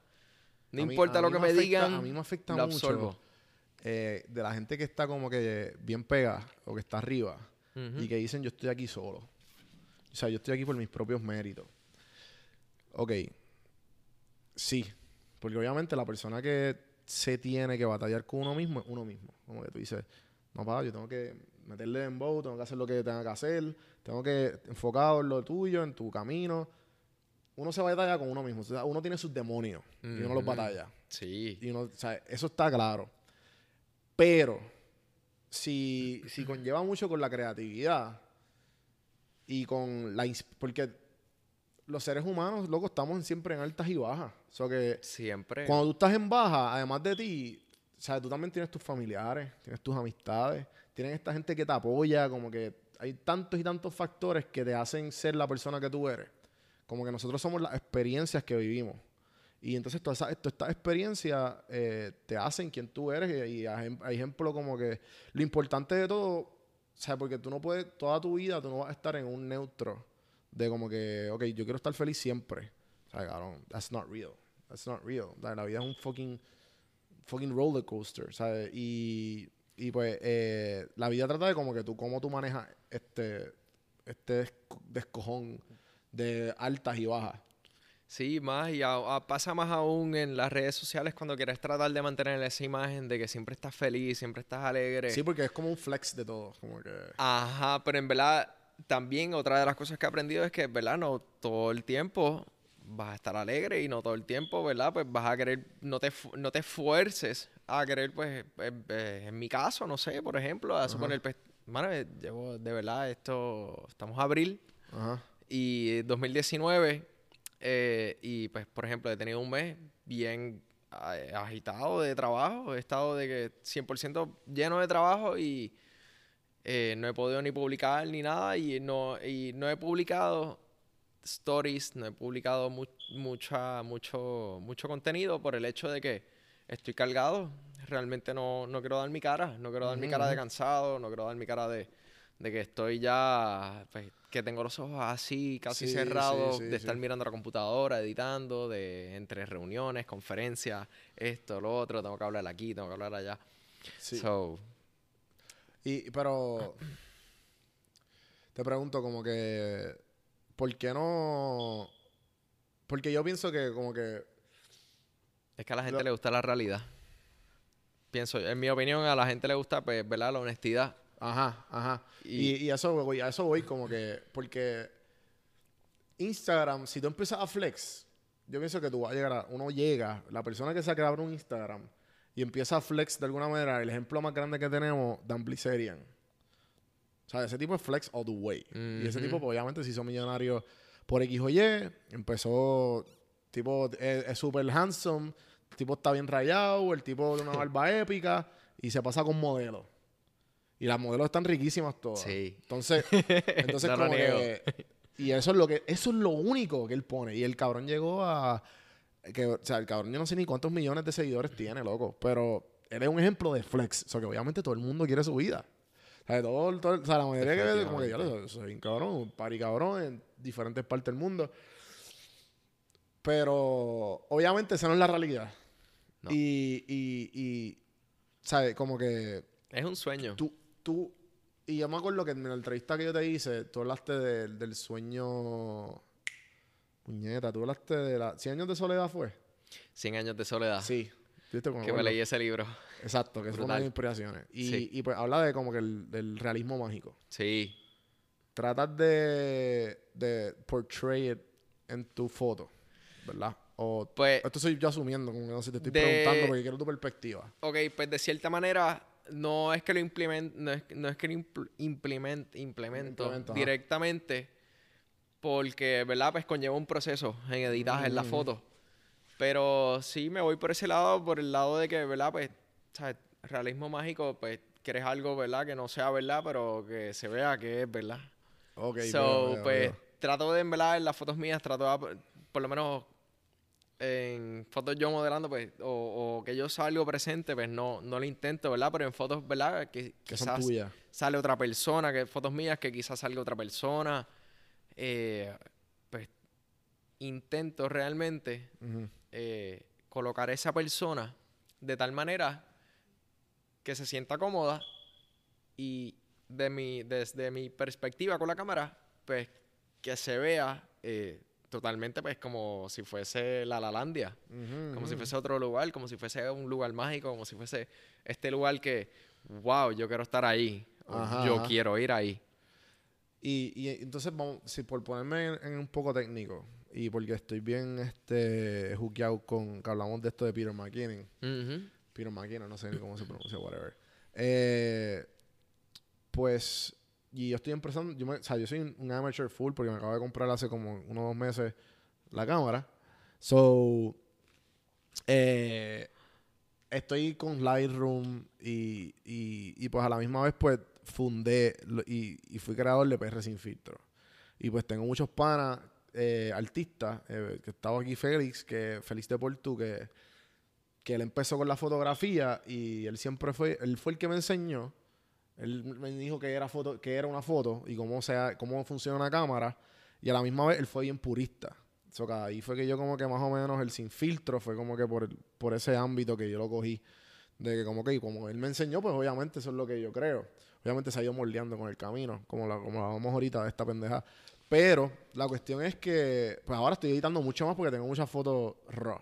S2: no
S1: mí-
S2: importa lo que me
S1: afecta-
S2: digan,
S1: a mí me afecta
S2: lo
S1: mucho eh, de la gente que está como que bien pega o que está arriba y que dicen yo estoy aquí solo o sea yo estoy aquí por mis propios méritos. Ok. Sí porque obviamente la persona que se tiene que batallar con uno mismo es uno mismo como que tú dices no pa yo tengo que meterle en bow tengo que hacer lo que tenga que hacer tengo que enfocado en lo tuyo en tu camino uno se batalla con uno mismo o sea, uno tiene sus demonios y uno los batalla
S2: Sí.
S1: y uno, o sea, eso está claro. Pero si, si conlleva mucho con la creatividad y con la... Porque los seres humanos, loco, estamos siempre en altas y bajas. O sea que
S2: Siempre.
S1: cuando tú estás en baja, además de ti, sea, tú también tienes tus familiares, tienes tus amistades, tienes esta gente que te apoya, como que hay tantos y tantos factores que te hacen ser la persona que tú eres. Como que nosotros somos las experiencias que vivimos. Y entonces todas estas experiencias eh, te hacen quien tú eres. Y, y hay ejemplo como que lo importante de todo, sea, porque tú no puedes, toda tu vida tú no vas a estar en un neutro de como que, ok, yo quiero estar feliz siempre. O sea, cabrón, that's not real. That's not real. Sea, la vida es un fucking, fucking roller coaster, ¿sabes? Y, y pues eh, la vida trata de como que tú, cómo tú manejas este, este desco- descojón de altas y bajas.
S2: Sí, más y a- a- pasa más aún en las redes sociales cuando quieres tratar de mantener esa imagen de que siempre estás feliz, siempre estás alegre.
S1: Sí, porque es como un flex de todo. Como que.
S2: Ajá, pero en verdad también otra de las cosas que he aprendido es que, ¿verdad? No todo el tiempo vas a estar alegre y no todo el tiempo, ¿verdad? Pues vas a querer, no te, no te esfuerces a querer, pues, eh, eh, en mi caso, no sé, por ejemplo, a suponer, pues, mano, eh, llevo, de verdad, esto, estamos abril
S1: Ajá.
S2: y 2019 eh, y pues por ejemplo he tenido un mes bien agitado de trabajo he estado de que 100% lleno de trabajo y eh, no he podido ni publicar ni nada y no y no he publicado stories no he publicado mu- mucha mucho mucho contenido por el hecho de que estoy cargado realmente no, no quiero dar mi cara no quiero dar mi cara de cansado no quiero dar mi cara de de que estoy ya, pues, que tengo los ojos así, casi
S1: Sí,
S2: cerrados,
S1: sí, sí,
S2: de estar mirando la computadora, editando, de entre reuniones, conferencias, esto, lo otro, tengo que hablar aquí, tengo que hablar allá.
S1: Sí.
S2: So,
S1: Y, pero. (clears throat) Te pregunto, como que. ¿Por qué no.? Porque yo pienso que, como que.
S2: es que a la gente
S1: Lo-
S2: le gusta la realidad. Pienso, en mi opinión, a la gente le gusta, pues, ¿verdad? La honestidad.
S1: Ajá, ajá.
S2: Y-
S1: Y, eso voy, a eso voy como que. Porque. Instagram, si tú empiezas a flex, yo pienso que tú vas a llegar a. Uno llega, la persona que se abre un Instagram y empieza a flex de alguna manera, el ejemplo más grande que tenemos, Dan Blizzarian. O sea, ese tipo es flex all the way. Y ese tipo, pues, obviamente, se hizo millonario por X o Y. Empezó, tipo, es es súper handsome. El tipo está bien rayado. El tipo de una (laughs) barba épica. Y se pasa con modelos. Y las modelos están riquísimas todas.
S2: Sí.
S1: Entonces, (laughs) entonces
S2: No
S1: como que... (laughs) Y eso es lo que... Eso es lo único que él pone. Y el cabrón llegó a... Que, o sea, el cabrón yo no sé ni cuántos millones de seguidores tiene, loco. Pero él es un ejemplo de flex. O sea, que obviamente todo el mundo quiere su vida. Sea, todo, todo- o sea la mayoría que como que ya lo soy un cabrón, un pari cabrón en diferentes partes del mundo. Pero obviamente esa no es la realidad.
S2: No.
S1: Y, y, y, ¿sabes? Como que
S2: Es un sueño.
S1: tú, tú, y yo me acuerdo que en la entrevista que yo te hice, tú hablaste del- del sueño. Puñeta, tú hablaste de la. ¿100 años de soledad fue?
S2: 100 años de soledad.
S1: Sí. ¿Viste cómo
S2: Ah. Que me leí ese libro.
S1: Exacto, que es una de mis inspiraciones. Y,
S2: Sí.
S1: y pues habla de como que el, del realismo mágico.
S2: Sí.
S1: Tratas de, de portray it en tu foto, ¿verdad? O
S2: Pues,
S1: esto soy yo asumiendo, como que no sé, te estoy
S2: de-
S1: preguntando porque quiero tu perspectiva.
S2: ok, pues de cierta manera, no es que lo implemento, no es, no es que lo impl- implement- implemento
S1: Implemento, ajá.
S2: directamente, porque, ¿verdad? Pues conlleva un proceso en editaje en la
S1: Mm.
S2: foto. Pero sí me voy por ese lado, por el lado de que, ¿verdad? Pues, ¿sabes? Realismo mágico, pues, quieres algo, ¿verdad? Que no sea verdad, pero que se vea que es verdad.
S1: Ok,
S2: so,
S1: veo,
S2: pues,
S1: veo.
S2: trato de, en verdad, en las fotos mías, trato de, por lo menos en fotos yo modelando, pues, o, o que yo salgo presente, pues no, no lo intento, ¿verdad? Pero en fotos, ¿verdad? Que
S1: son
S2: quizás
S1: tuyas.
S2: sale otra persona, que fotos mías que quizás salga otra persona. eh, pues intento realmente. Eh, colocar a esa persona de tal manera que se sienta cómoda y de mi, desde mi perspectiva con la cámara, pues que se vea eh, totalmente pues como si fuese la Lalandia,
S1: Ujú,
S2: como si
S1: ujú.
S2: fuese otro lugar, como si fuese un lugar mágico, como si fuese este lugar que, wow, yo quiero estar ahí,
S1: Ajá,
S2: yo
S1: ajá.
S2: quiero ir ahí.
S1: Y, y entonces, vamos, si por ponerme en, en un poco técnico, y porque estoy bien este juqueado con que hablamos de esto de Peter McKinnon. Peter McKinnon, no sé ni cómo se pronuncia, whatever. Eh, pues, y yo estoy empezando, yo, me- o sea, yo soy un, un amateur full porque me acabo de comprar hace como unos dos meses la cámara. So, eh, estoy con Lightroom y, y, y pues a la misma vez pues fundé lo- y, y fui creador de PR Sin Filtro. Y pues tengo muchos panas, eh, artistas, eh, que estaba aquí Félix, que Félix de Portu, que, que él empezó con la fotografía y él siempre fue, él fue el que me enseñó. Él me dijo que era foto, que era una foto y cómo sea, cómo funciona una cámara. Y a la misma vez él fue bien purista. So, que ahí fue que yo como que más o menos el sin filtro fue como que por, el- por ese ámbito que yo lo cogí. De que como que como él me enseñó, pues obviamente eso es lo que yo creo. Obviamente se ha ido moldeando con el camino, como la, como la vamos ahorita de esta pendeja. Pero la cuestión es que, pues ahora estoy editando mucho más porque tengo muchas fotos raw.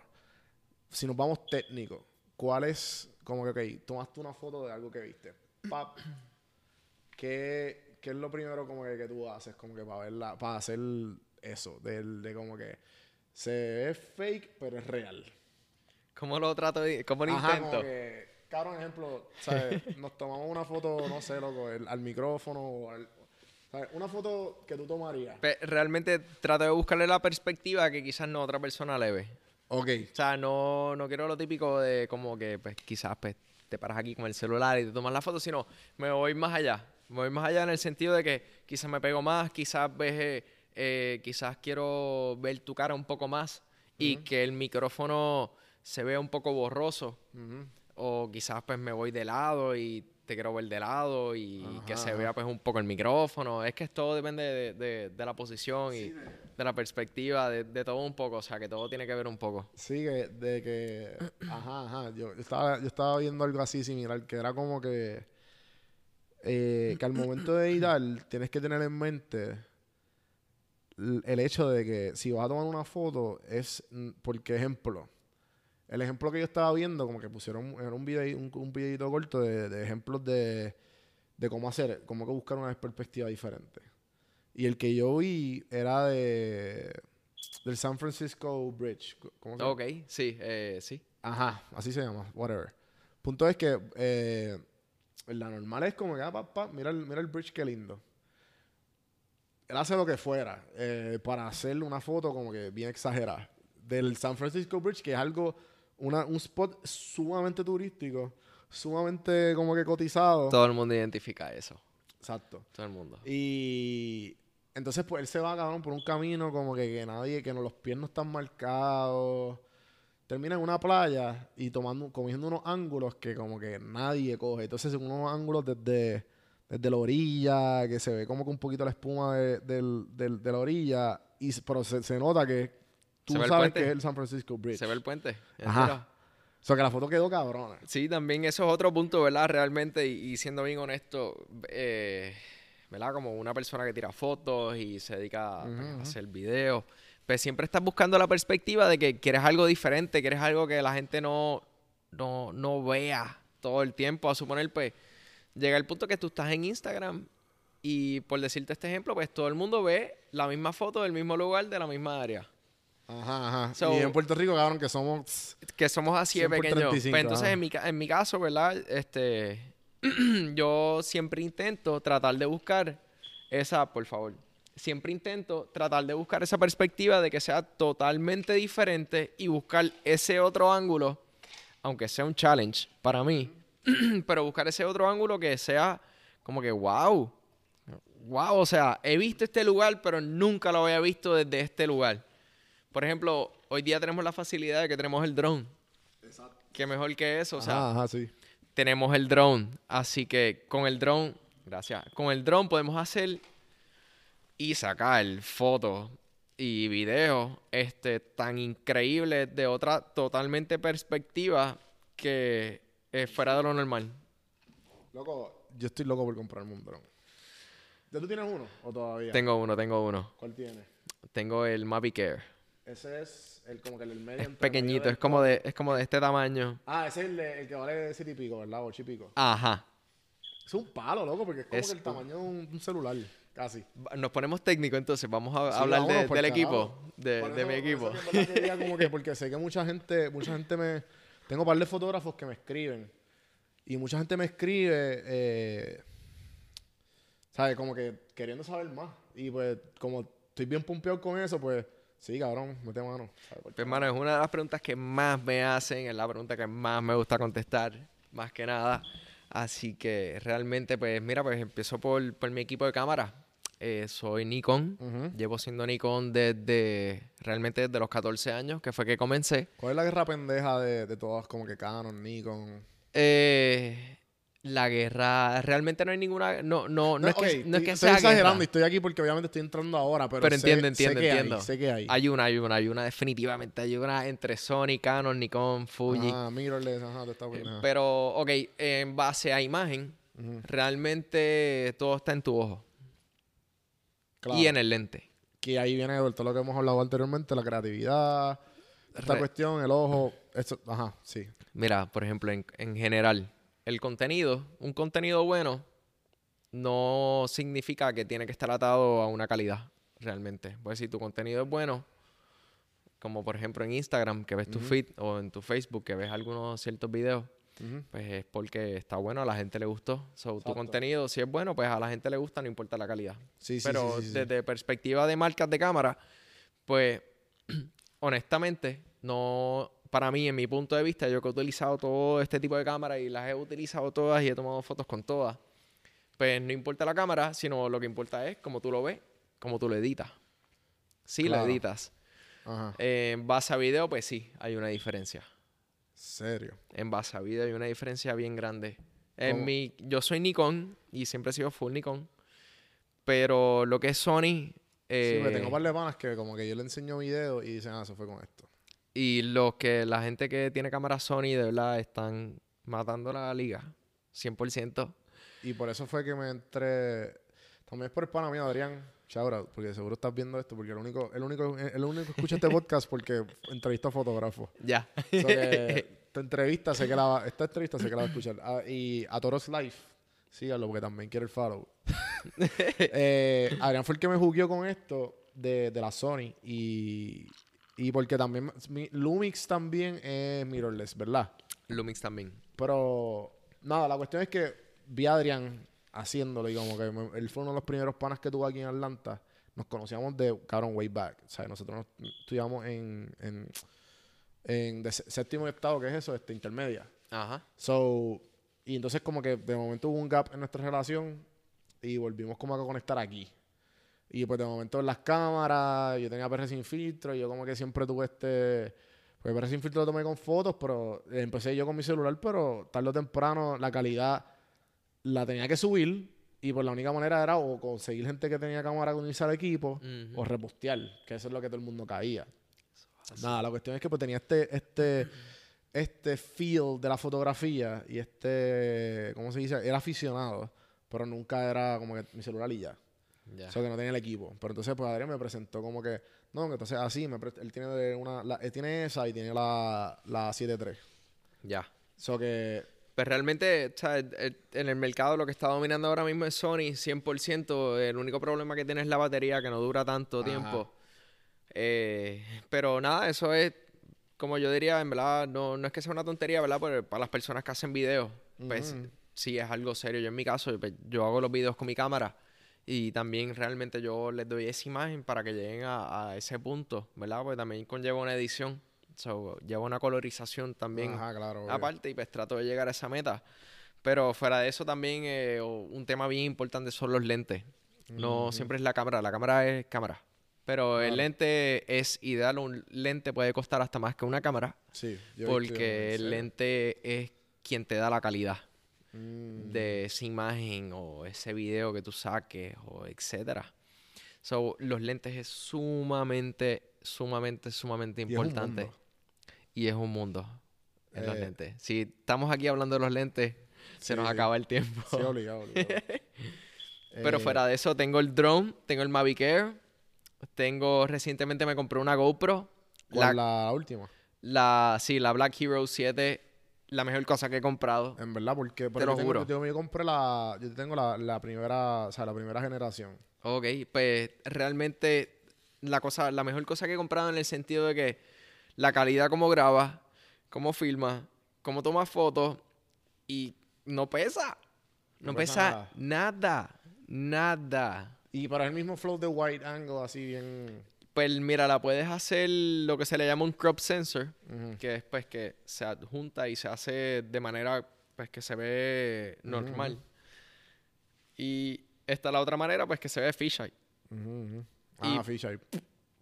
S1: Si nos vamos técnico, ¿cuál es, como que, ok, tomaste una foto de algo que viste? Pap, ¿qué, qué es lo primero como que, que tú haces como que para verla, para hacer eso? De, de como que se ve fake, pero es real.
S2: ¿Cómo lo trato? ¿Cómo lo
S1: Ajá,
S2: intento?
S1: como que, cabrón, ejemplo, ¿sabes? (laughs) Nos tomamos una foto, no sé, loco, el- al micrófono o al-. Una foto que tú tomarías.
S2: Pe- realmente trato de buscarle la perspectiva que quizás no otra persona le ve.
S1: Ok.
S2: O sea, no, no quiero lo típico de como que pues quizás pues, te paras aquí con el celular y te tomas la foto, sino me voy más allá. Me voy más allá en el sentido de que quizás me pego más, quizás ves, eh, eh, quizás quiero ver tu cara un poco más y que el micrófono se vea un poco borroso.
S1: Ujú.
S2: O quizás pues me voy de lado y te quiero ver de lado y que se vea pues un poco el micrófono. Es que todo depende de, de- de la posición y de la perspectiva, de, de todo un poco. O sea, que todo tiene que ver un poco.
S1: Sí, que, de que. Ajá, ajá. Yo, yo estaba, yo estaba viendo algo así similar, que era como que. eh, que al momento de editar tienes que tener en mente el hecho de que si vas a tomar una foto es porque ejemplo el ejemplo que yo estaba viendo como que pusieron era un video un, un videito corto de, de ejemplos de, de cómo hacer cómo que buscar una perspectiva diferente y el que yo vi era de del San Francisco Bridge ¿cómo se llama?
S2: Ok, sí, eh, sí.
S1: Ajá, así se llama, whatever. Punto es que eh, la normal es como que, ah, papá, mira el, mira el bridge, qué lindo. Él hace lo que fuera eh, para hacerle una foto como que bien exagerada. Del San Francisco Bridge, que es algo, una, un spot sumamente turístico, sumamente como que cotizado.
S2: Todo el mundo identifica eso.
S1: Exacto.
S2: Todo el mundo.
S1: Y entonces, pues él se va, cabrón, por un camino como que, que nadie, que no, los pies no están marcados. Termina en una playa y tomando, cogiendo unos ángulos que como que nadie coge. Entonces, unos ángulos desde, desde la orilla, que se ve como que un poquito la espuma de, del- del- de la orilla. Y, pero se, se nota que tú
S2: ¿Se ve el
S1: sabes
S2: puente?
S1: que es el San Francisco Bridge.
S2: Se ve el puente.
S1: Ajá. O sea, que la foto quedó cabrona.
S2: Sí, también eso es otro punto, ¿verdad? Realmente, y, y siendo bien honesto, eh, ¿verdad? Como una persona que tira fotos y se dedica a,
S1: ujú.
S2: hacer videos, pues siempre estás buscando la perspectiva de que quieres algo diferente, quieres algo que la gente no, no, no vea todo el tiempo. A suponer, pues, llega el punto que tú estás en Instagram y por decirte este ejemplo, pues todo el mundo ve la misma foto del mismo lugar, de la misma área.
S1: Ajá, ajá.
S2: So-
S1: y en Puerto Rico, cabrón, que somos...
S2: que somos así de
S1: 100 por
S2: pequeños.
S1: 35,
S2: Pues entonces,
S1: ajá.
S2: en mi, en mi caso, ¿verdad? Este, (clears throat) yo siempre intento tratar de buscar esa, por favor, siempre intento tratar de buscar esa perspectiva de que sea totalmente diferente y buscar ese otro ángulo, aunque sea un challenge para mí, (clears throat) pero buscar ese otro ángulo que sea como que, wow, wow, o sea, he visto este lugar, pero nunca lo había visto desde este lugar. Por ejemplo, hoy día tenemos la facilidad de que tenemos el drone. Que mejor que eso, o sea,
S1: ajá, ajá, sí.
S2: tenemos el drone. Así que con el drone, gracias, con el drone podemos hacer y sacar fotos y videos este, tan increíbles de otra totalmente perspectiva que es fuera de lo normal.
S1: Loco, yo estoy loco por comprarme un dron. ¿Ya tú tienes uno o todavía?
S2: Tengo uno, tengo uno.
S1: ¿Cuál tienes?
S2: Tengo el Mavic Air.
S1: Ese es el como que el medio.
S2: Es pequeñito, es como de, es como de este tamaño.
S1: Ah, ese es el, de- el que vale siete y pico, ¿verdad? Ocho y pico.
S2: Ajá.
S1: Es un palo, loco, porque es como
S2: Es
S1: que el tamaño de un, un celular, casi.
S2: Nos ponemos técnicos entonces, vamos a
S1: Sí,
S2: hablar de-
S1: vámonos
S2: del equipo, de,
S1: Por
S2: de
S1: eso-
S2: mi equipo.
S1: eso que como que, (laughs) porque sé que mucha gente, mucha gente me... Tengo un par de fotógrafos que me escriben. Y mucha gente me escribe, eh, ¿sabes? Como que queriendo saber más. Y pues, como estoy bien pumpeado con eso, pues, sí, cabrón, mete mano.
S2: Pues, hermano, es una de las preguntas que más me hacen, es la pregunta que más me gusta contestar, más que nada. Así que realmente, pues, mira, pues empiezo por, por mi equipo de cámara. Eh, soy Nikon, llevo siendo Nikon desde, realmente desde los 14 años, que fue que comencé.
S1: ¿Cuál es la guerra pendeja de, de todas, como que Canon, Nikon?
S2: Eh, la guerra, realmente no hay ninguna, no, no, no, es,
S1: ok,
S2: que, no es que
S1: estoy
S2: sea
S1: exagerando
S2: guerra.
S1: y estoy aquí porque obviamente estoy entrando ahora, pero,
S2: Pero
S1: sé-
S2: entiendo,
S1: sé
S2: entiendo,
S1: que hay, sé que hay.
S2: Hay una, hay una, hay una definitivamente. Hay una entre Sony, Canon, Nikon, Fuji.
S1: Ah, mirrorless, ajá, te está buena.
S2: Pero, ok, en base a imagen, realmente todo está en tu ojo
S1: claro.
S2: y en el lente.
S1: Que ahí viene todo lo que hemos hablado anteriormente, la creatividad, esta
S2: Re-
S1: cuestión, el ojo, eso, ajá, sí.
S2: Mira, por ejemplo, en, en general, el contenido, un contenido bueno, no significa que tiene que estar atado a una calidad, realmente. Pues si tu contenido es bueno, como por ejemplo en Instagram, que ves tu feed, o en tu Facebook, que ves algunos ciertos videos, pues es porque está bueno, a la gente le gustó. So, tu contenido, si es bueno, pues a la gente le gusta, no importa la calidad.
S1: Sí, sí,
S2: Pero
S1: sí.
S2: desde perspectiva de marcas de cámara, pues (clears throat) honestamente, no, para mí, en mi punto de vista, yo que he utilizado todo este tipo de cámaras y las he utilizado todas y he tomado fotos con todas, pues no importa la cámara, sino lo que importa es cómo tú lo ves, cómo tú lo editas. Si
S1: Claro.
S2: lo editas.
S1: Ajá,
S2: Eh, en base a video, pues sí, hay una diferencia.
S1: serio.
S2: En base a video hay una diferencia bien grande. En
S1: ¿Cómo?
S2: mi, yo soy Nikon y siempre he sido full Nikon. Pero lo que es Sony
S1: sí,
S2: eh,
S1: porque tengo un par de panas que como que yo le enseño videos y dicen, ah, eso fue con esto.
S2: Y los que la gente que tiene cámara Sony de verdad están matando la liga. 100%.
S1: Y por eso fue que me entré. También es por el pana mío, Adrián. Out, porque seguro estás viendo esto, porque el único, el único, el único que escucha este podcast porque entrevista a fotógrafos. (laughs)
S2: Ya.
S1: So esta entrevista sé que la va, esta entrevista sé que la va a escuchar. Ah, y a Toros Life, síganlo porque también quiere el follow. (laughs) eh, Adrián fue el que me jugueó con esto de, de la Sony y, y porque también mi- Lumix también es mirrorless, ¿verdad?
S2: Lumix también.
S1: Pero, nada, la cuestión es que vi a Adrián haciéndolo y como que me- él fue uno de los primeros panas que tuve aquí en Atlanta. Nos conocíamos de, cabrón, way back. O sea, nosotros nos estudiamos en, en, en de sé- séptimo y octavo, que es eso? Este, intermedia.
S2: Ajá.
S1: So, y entonces como que de momento hubo un gap en nuestra relación y volvimos como a conectar aquí. Y pues de momento en las cámaras, yo tenía PR sin filtro y yo como que siempre tuve este... Pues PR sin filtro lo tomé con fotos, pero empecé yo con mi celular, pero tarde o temprano la calidad la tenía que subir y pues la única manera era o conseguir gente que tenía cámara con unirse al equipo
S2: Ujú.
S1: o repostear, que eso es lo que todo el mundo caía. Nada, la cuestión es que pues tenía este, este, este feel de la fotografía y este, ¿cómo se dice? Era aficionado, pero nunca era como que mi celular y ya. O sea, que no tenía el equipo. Pero entonces, pues Adrián me presentó como que, no, que entonces así, me pre- él tiene una, la- él tiene esa y tiene la, la 7.3.
S2: ya.
S1: So que,
S2: Pues realmente, o sea, en el mercado lo que está dominando ahora mismo es Sony, 100%. El único problema que tiene es la batería, que no dura tanto
S1: Ajá.
S2: tiempo. Eh, pero nada, eso es, como yo diría, en verdad, no, no es que sea una tontería, ¿verdad? Pero para las personas que hacen videos, pues sí es algo serio. Yo en mi caso, pues, yo hago los videos con mi cámara y también realmente yo les doy esa imagen para que lleguen a, a ese punto, ¿verdad? Porque también conlleva una edición, so, lleva una colorización también
S1: ajá, claro. obvio.
S2: aparte y pues trato de llegar a esa meta. Pero fuera de eso también eh, un tema bien importante son los lentes. No siempre es la cámara, la cámara es cámara. Pero el lente es ideal, un lente puede costar hasta más que una cámara
S1: Sí. yo
S2: porque el lente es quien te da la calidad
S1: Mm.
S2: de esa imagen o ese video que tú saques o etcétera. So, los lentes es sumamente, sumamente, sumamente
S1: Y es un
S2: importante.
S1: mundo.
S2: Y es un mundo en los
S1: Eh,
S2: lentes. Si estamos aquí hablando de los lentes, se nos acaba el tiempo.
S1: Sí, obligado, obligado. (laughs)
S2: Pero
S1: Eh,
S2: fuera de eso, tengo el drone, tengo el Mavic Air, tengo, recientemente me compré una GoPro.
S1: ¿cuál
S2: La,
S1: la última?
S2: la, sí, la Black Hero 7, la mejor cosa que he comprado.
S1: En verdad, porque
S2: Te
S1: yo
S2: lo
S1: tengo-
S2: juro.
S1: Yo, compré la, yo tengo la, la primera, o sea, la primera generación.
S2: Ok, pues realmente la cosa, la mejor cosa que he comprado en el sentido de que la calidad como graba, como filma, como toma fotos y no pesa. No,
S1: No
S2: pesa,
S1: pesa
S2: nada, nada.
S1: Y para el mismo flow de wide angle, así bien.
S2: Pues mira, la puedes hacer lo que se le llama un crop sensor, que es pues que se adjunta y se hace de manera pues que se ve normal. Y esta la otra manera pues que se ve fisheye.
S1: Ah, fisheye.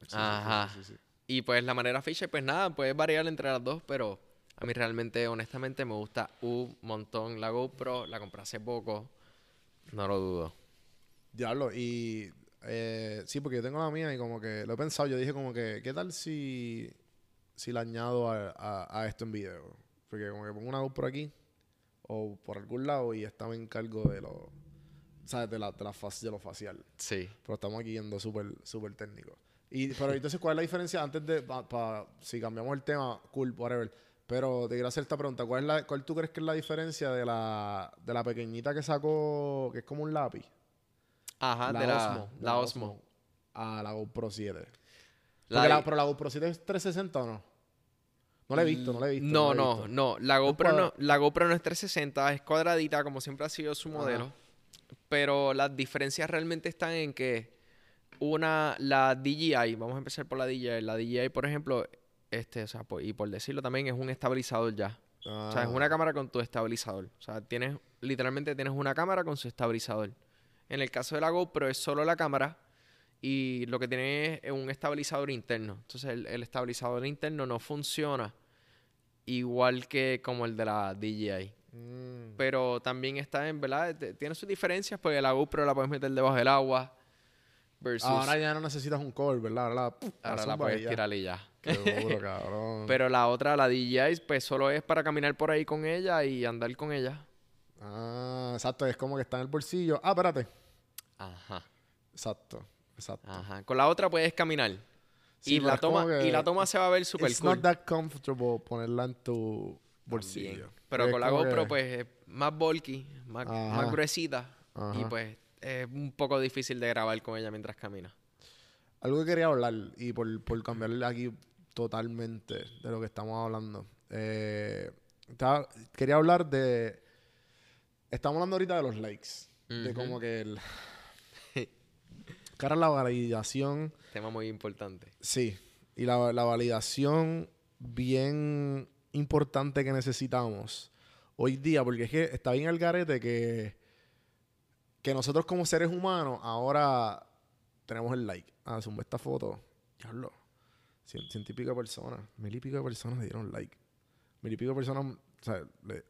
S1: Sí,
S2: Ajá.
S1: sí, sí, sí.
S2: Y pues la manera fisheye, pues nada, puede variar entre las dos, pero a mí realmente, honestamente, me gusta un montón la GoPro. La compré hace poco, no lo dudo.
S1: Diablo, y eh, sí, porque yo tengo la mía y como que lo he pensado, yo dije como que, ¿qué tal si, si la añado a, a- a esto en video? Porque como que pongo una GoPro aquí o por algún lado y esta me encargo de lo, ¿sabes? De, la, de, la de lo facial.
S2: Sí.
S1: Pero estamos aquí yendo súper súper técnico. Y, pero entonces, ¿cuál es la diferencia antes de, pa- pa- si cambiamos el tema, cool, whatever? Pero te quiero hacer esta pregunta. ¿Cuál, es la, cuál tú crees que es la diferencia de la, de la pequeñita que sacó, que es como un lápiz?
S2: Ajá, de la,
S1: de
S2: la Osmo.
S1: A la GoPro 7.
S2: La
S1: la- pero la GoPro 7 es 360 o no? No la he visto, no la he visto.
S2: No, no,
S1: visto.
S2: no. La GoPro no, la GoPro no es 360, es cuadradita, como siempre ha sido su
S1: Ajá.
S2: modelo. Pero las diferencias realmente están en que una, la DJI, vamos a empezar por la DJI. La DJI, por ejemplo, este, o sea, por- y por decirlo también, es un estabilizador ya. O sea, es
S1: Ah,
S2: una cámara con tu estabilizador. O sea, tienes, literalmente tienes una cámara con su estabilizador. En el caso de la GoPro es solo la cámara y lo que tiene es un estabilizador interno. Entonces el, el estabilizador interno no funciona igual que como el de la DJI.
S1: mm,
S2: Pero también está en, ¿verdad? Tiene sus diferencias porque la GoPro la puedes meter debajo del agua versus
S1: Ahora ya no necesitas un cover, ¿verdad? Ahora la,
S2: ahora la puedes tirar y ya.
S1: Qué duro, cabrón. (laughs)
S2: Pero la otra, la DJI, pues solo es para caminar por ahí con ella y andar con ella.
S1: Ah, exacto, es como que está en el bolsillo. Ah, espérate.
S2: Ajá.
S1: Exacto, exacto.
S2: Ajá. Con la otra puedes caminar.
S1: Sí,
S2: y, la toma, y la toma se va a ver súper
S1: It's
S2: cool.
S1: not that comfortable ponerla en tu
S2: También.
S1: bolsillo.
S2: Pero con la GoPro,
S1: que-
S2: pues es más bulky, más, gruesita. Y pues es un poco difícil de grabar con ella mientras camina.
S1: Algo que quería hablar, y por, por cambiarle aquí totalmente de lo que estamos hablando. Eh, estaba- quería hablar de. Estamos hablando ahorita de los likes. De como que el. (laughs) Cara, la validación.
S2: Tema muy importante.
S1: Sí. Y la, la validación bien importante que necesitamos hoy día, porque es que está bien el garete que, que nosotros como seres humanos ahora tenemos el like. Ah, zumba esta foto. Diablo. Cien, ciento y pico de personas. Mil y pico de personas le dieron like. Mil y pico de personas, o sea, le,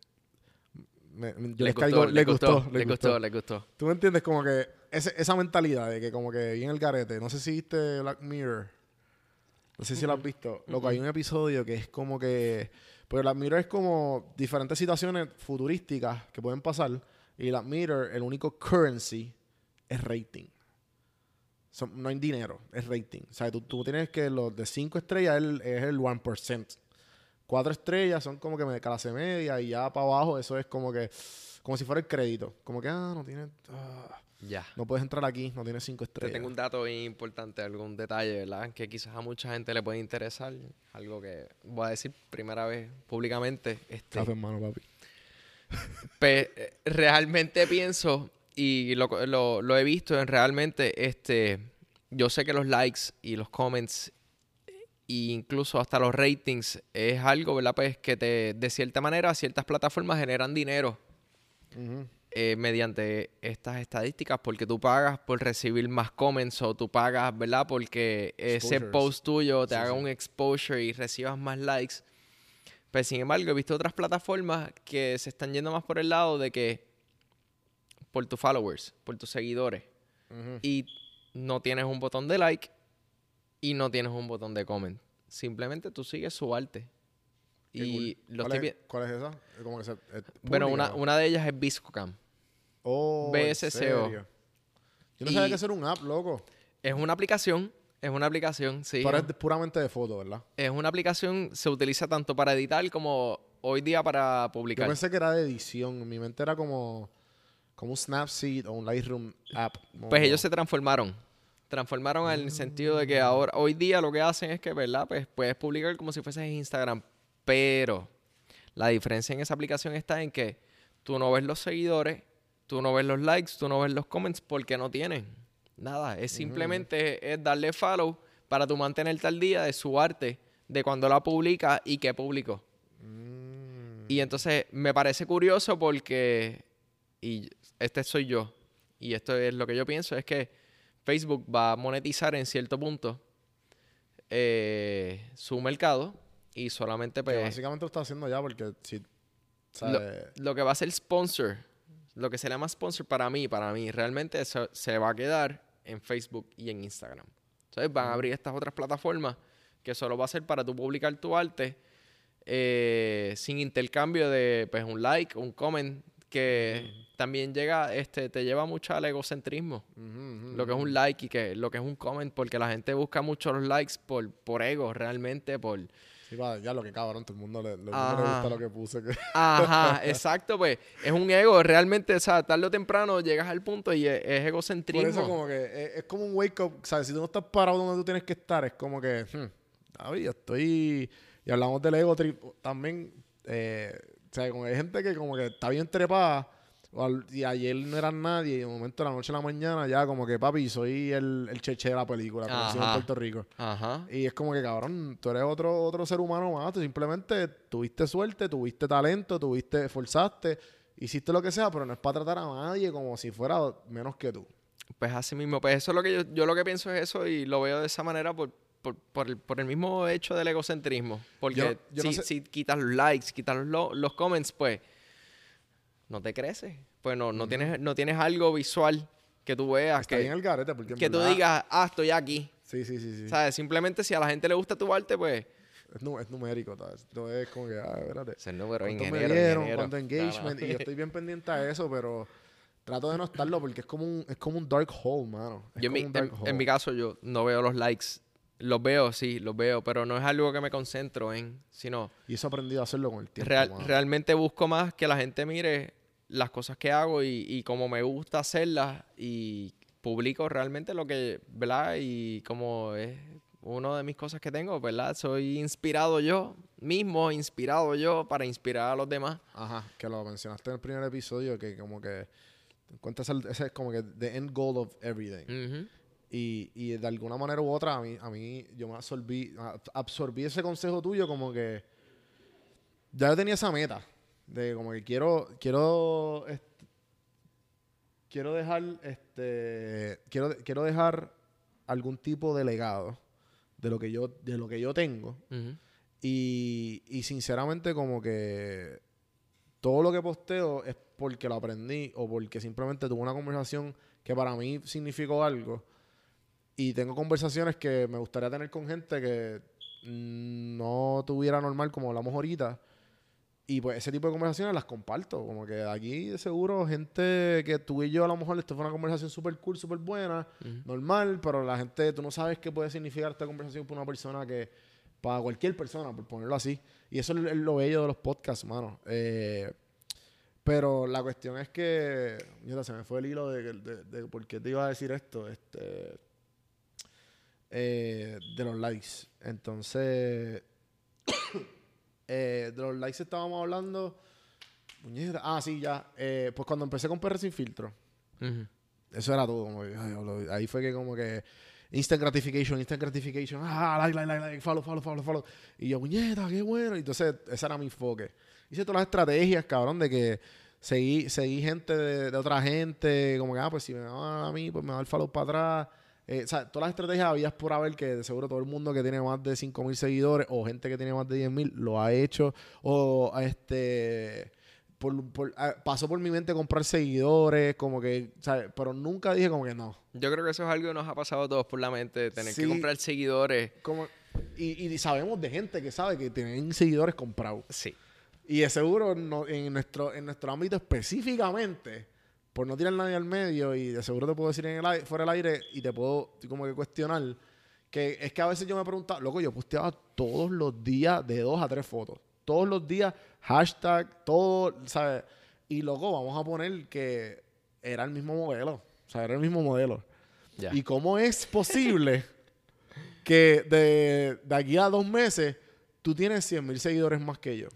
S1: me- me- yo
S2: Le
S1: les caigo-
S2: gustó, le gustó,
S1: les
S2: le gustó, le gustó.
S1: ¿Tú me entiendes? Como que ese- esa mentalidad de que como que viene el garete. No sé si viste Black Mirror. No sé si lo has visto. Loco, hay un episodio que es como que... Porque Black Mirror es como diferentes situaciones futurísticas que pueden pasar. Y Black Mirror, el único currency es rating. Son- no hay dinero, es rating. O sea, tú, tú tienes que los de 5 estrellas es el, es el 1%. 4 estrellas son como que me- clase media y ya para abajo eso es como que... Como si fuera el crédito. Como que, ah, no tiene... ah,
S2: Ya.
S1: no puedes entrar aquí, no tiene 5
S2: Te
S1: estrellas.
S2: tengo un dato importante, algún detalle, ¿verdad? Que quizás a mucha gente le puede interesar. Algo que voy a decir primera vez públicamente. Este,
S1: Café en mano, papi.
S2: Eh, realmente pienso, y lo, lo- lo he visto en realmente, este, yo sé que los likes y los comments, e incluso hasta los ratings, es algo, ¿verdad? Pues que te, de cierta manera, ciertas plataformas generan dinero eh, mediante estas estadísticas, porque tú pagas por recibir más comments o tú pagas, ¿verdad? Porque ese post tuyo te
S1: Sí,
S2: haga
S1: sí.
S2: un exposure y recibas más likes. Pero sin embargo, he visto otras plataformas que se están yendo más por el lado de que por tus followers, por tus seguidores, y no tienes un botón de like y no tienes un botón de comment. Simplemente tú sigues su arte. Y
S1: cool.
S2: lo
S1: ¿Cuál, es, cuál es esa? Que se, es
S2: Bueno, una, una de ellas es Viscocam.
S1: Oh, ¿en
S2: BSCO.
S1: Yo no sabía que era un app, loco.
S2: Es una aplicación, es una aplicación, sí.
S1: Pero es puramente de foto, ¿verdad?
S2: Es una aplicación, se utiliza tanto para editar como hoy día para
S1: Yo
S2: publicar.
S1: pensé que era de edición. En mi mente era como, como un Snapseed o un Lightroom app.
S2: Pues ellos se transformaron. Transformaron en el sentido de que ahora, hoy día lo que hacen es que, ¿verdad? Pues puedes publicar como si fueses Instagram. Pero la diferencia en esa aplicación está en que tú no ves los seguidores, tú no ves los likes, tú no ves los comments porque no tienen nada. Es simplemente es darle follow para tú mantenerte al día de su arte, de cuando la publica y qué publicó.
S1: Mm,
S2: Y entonces me parece curioso porque, y este soy yo, y esto es lo que yo pienso, es que Facebook va a monetizar en cierto punto eh, su mercado y solamente
S1: que
S2: pues,
S1: básicamente lo está haciendo ya porque si...
S2: lo, lo que va a ser sponsor, lo que se llama sponsor para mí, para mí, realmente eso se va a quedar en Facebook y en Instagram. Entonces van a abrir estas otras plataformas que solo va a ser para tú publicar tu arte eh, sin intercambio de pues un like, un comment, que también llega, este, te lleva mucho al egocentrismo.
S1: Ujú, ujú,
S2: Lo que es un like y que lo que es un comment, porque la gente busca mucho los likes por, por ego, realmente, por...
S1: Sí, va, ya lo que cabrón, todo el mundo le, le- le gusta lo que puse. que-
S2: Ajá, (laughs) exacto, pues es un ego, realmente, o sea, tarde o temprano llegas al punto y es, es
S1: Por
S2: egocentrismo.
S1: eso como que es, es como un wake up, ¿sabes? Si tú no estás parado donde tú tienes que estar, es como que, hmm, yo estoy... Y hablamos del ego trip también, eh, o sea, como hay gente que como que está bien trepada, y ayer no eran nadie, y de momento de la noche a la mañana ya como que, papi, soy el, el cheche de la película, como en. Puerto Rico.
S2: Ajá.
S1: Y es como que, cabrón, tú eres otro, otro ser humano más. Tú simplemente tuviste suerte, tuviste talento, tuviste, esforzaste, hiciste lo que sea, pero no es para tratar a nadie como si fuera menos que tú.
S2: Pues así mismo, pues eso es lo que yo, yo lo que pienso es eso y lo veo de esa manera por, por, por el, por el mismo hecho del egocentrismo. Porque
S1: Yo- yo no
S2: si,
S1: sé-
S2: si quitas los likes, quitas los, lo- los comments, pues no te creces. Pues no, no, tienes, no tienes algo visual que tú veas,
S1: Está
S2: que,
S1: bien el garete, porque
S2: que tú
S1: verdad-
S2: digas, ah, estoy aquí.
S1: Sí, sí, sí, sí.
S2: ¿Sabes? Simplemente si a la gente le gusta tu arte, pues...
S1: Es, nu- es numérico, ¿sabes? No es como que, ah, espérate.
S2: Ese número,
S1: ¿Cuánto me
S2: ingeniero,
S1: dieron?
S2: ingeniero.
S1: ¿Cuánto engagement?
S2: Claro.
S1: Y yo estoy bien pendiente a eso, pero trato de no estarlo porque es como un, es como un dark hole, mano. Es
S2: Yo
S1: como
S2: mi,
S1: un dark
S2: en-
S1: hole.
S2: en mi caso, yo no veo los likes. Los veo, sí, los veo, pero no es algo que me concentro en, sino
S1: Y eso he aprendido a hacerlo con el tiempo,
S2: real- realmente busco más que la gente mire las cosas que hago y, y como me gusta hacerlas y publico realmente lo que, ¿verdad? Y como es una de mis cosas que tengo, ¿verdad? Soy inspirado yo mismo, inspirado yo para inspirar a los demás.
S1: Ajá, que lo mencionaste en el primer episodio, que como que encuentras el- ese es como que the end goal of everything.
S2: Ujú.
S1: Y, y de alguna manera u otra, a mí, a mí yo me absorbí, absorbí ese consejo tuyo como que ya yo tenía esa meta de como que quiero, quiero, este, quiero dejar, este, quiero, quiero dejar algún tipo de legado de lo que yo, de lo que yo tengo.
S2: Ujú.
S1: Y, y sinceramente como que todo lo que posteo es porque lo aprendí o porque simplemente tuve una conversación que para mí significó algo. Y tengo conversaciones que me gustaría tener con gente que no tuviera normal como hablamos ahorita. Y pues ese tipo de conversaciones las comparto. Como que aquí de seguro gente que tú y yo a lo mejor esto fue una conversación súper cool, súper buena,
S2: Ujú.
S1: normal, pero la gente, tú no sabes qué puede significar esta conversación para una persona que, para cualquier persona, por ponerlo así. Y eso es lo bello de los podcasts, mano. Eh, pero la cuestión es que, mira, se me fue el hilo de, de, de por qué te iba a decir esto, este, eh, de los likes. Entonces, (coughs) eh, de los likes estábamos hablando. Puñeta. Ah, sí, ya. Eh, pues cuando empecé con PR sin filtro. Eso era todo. Como ay, ahí fue que como que instant gratification, instant gratification. Ah, like, like, like, like, follow, follow, follow, follow. Y yo, puñeta, qué bueno. Y entonces, ese era mi enfoque. Hice todas las estrategias, cabrón, de que seguí, seguí gente de, de otra gente. Como que, ah, pues si me va a mí, pues me va el follow para atrás. Eh, o sea, todas las estrategias habías por haber que de seguro todo el mundo que tiene más de 5.000 seguidores o gente que tiene más de 10.000 lo ha hecho. O este por, por- ah, pasó por mi mente comprar seguidores, como que, ¿sabes? Pero nunca dije como que no.
S2: Yo creo que eso es algo que nos ha pasado a todos por la mente, tener
S1: Sí.
S2: que comprar seguidores.
S1: Como, y, y sabemos de gente que sabe que tienen seguidores comprados.
S2: Sí.
S1: Y de seguro no- en, nuestro, en nuestro ámbito específicamente, por no tirar nadie al medio, y de seguro te puedo decir en el aire- fuera del aire y te puedo como que cuestionar, que es que a veces yo me preguntaba, loco, yo posteaba todos los días de dos a tres fotos. Todos los días, hashtag, todo, ¿sabes? Y loco, vamos a poner que era el mismo modelo. O sea, era el mismo modelo. ¿Y cómo es posible (laughs) que de, de aquí a dos meses tú tienes 100 mil seguidores más que yo?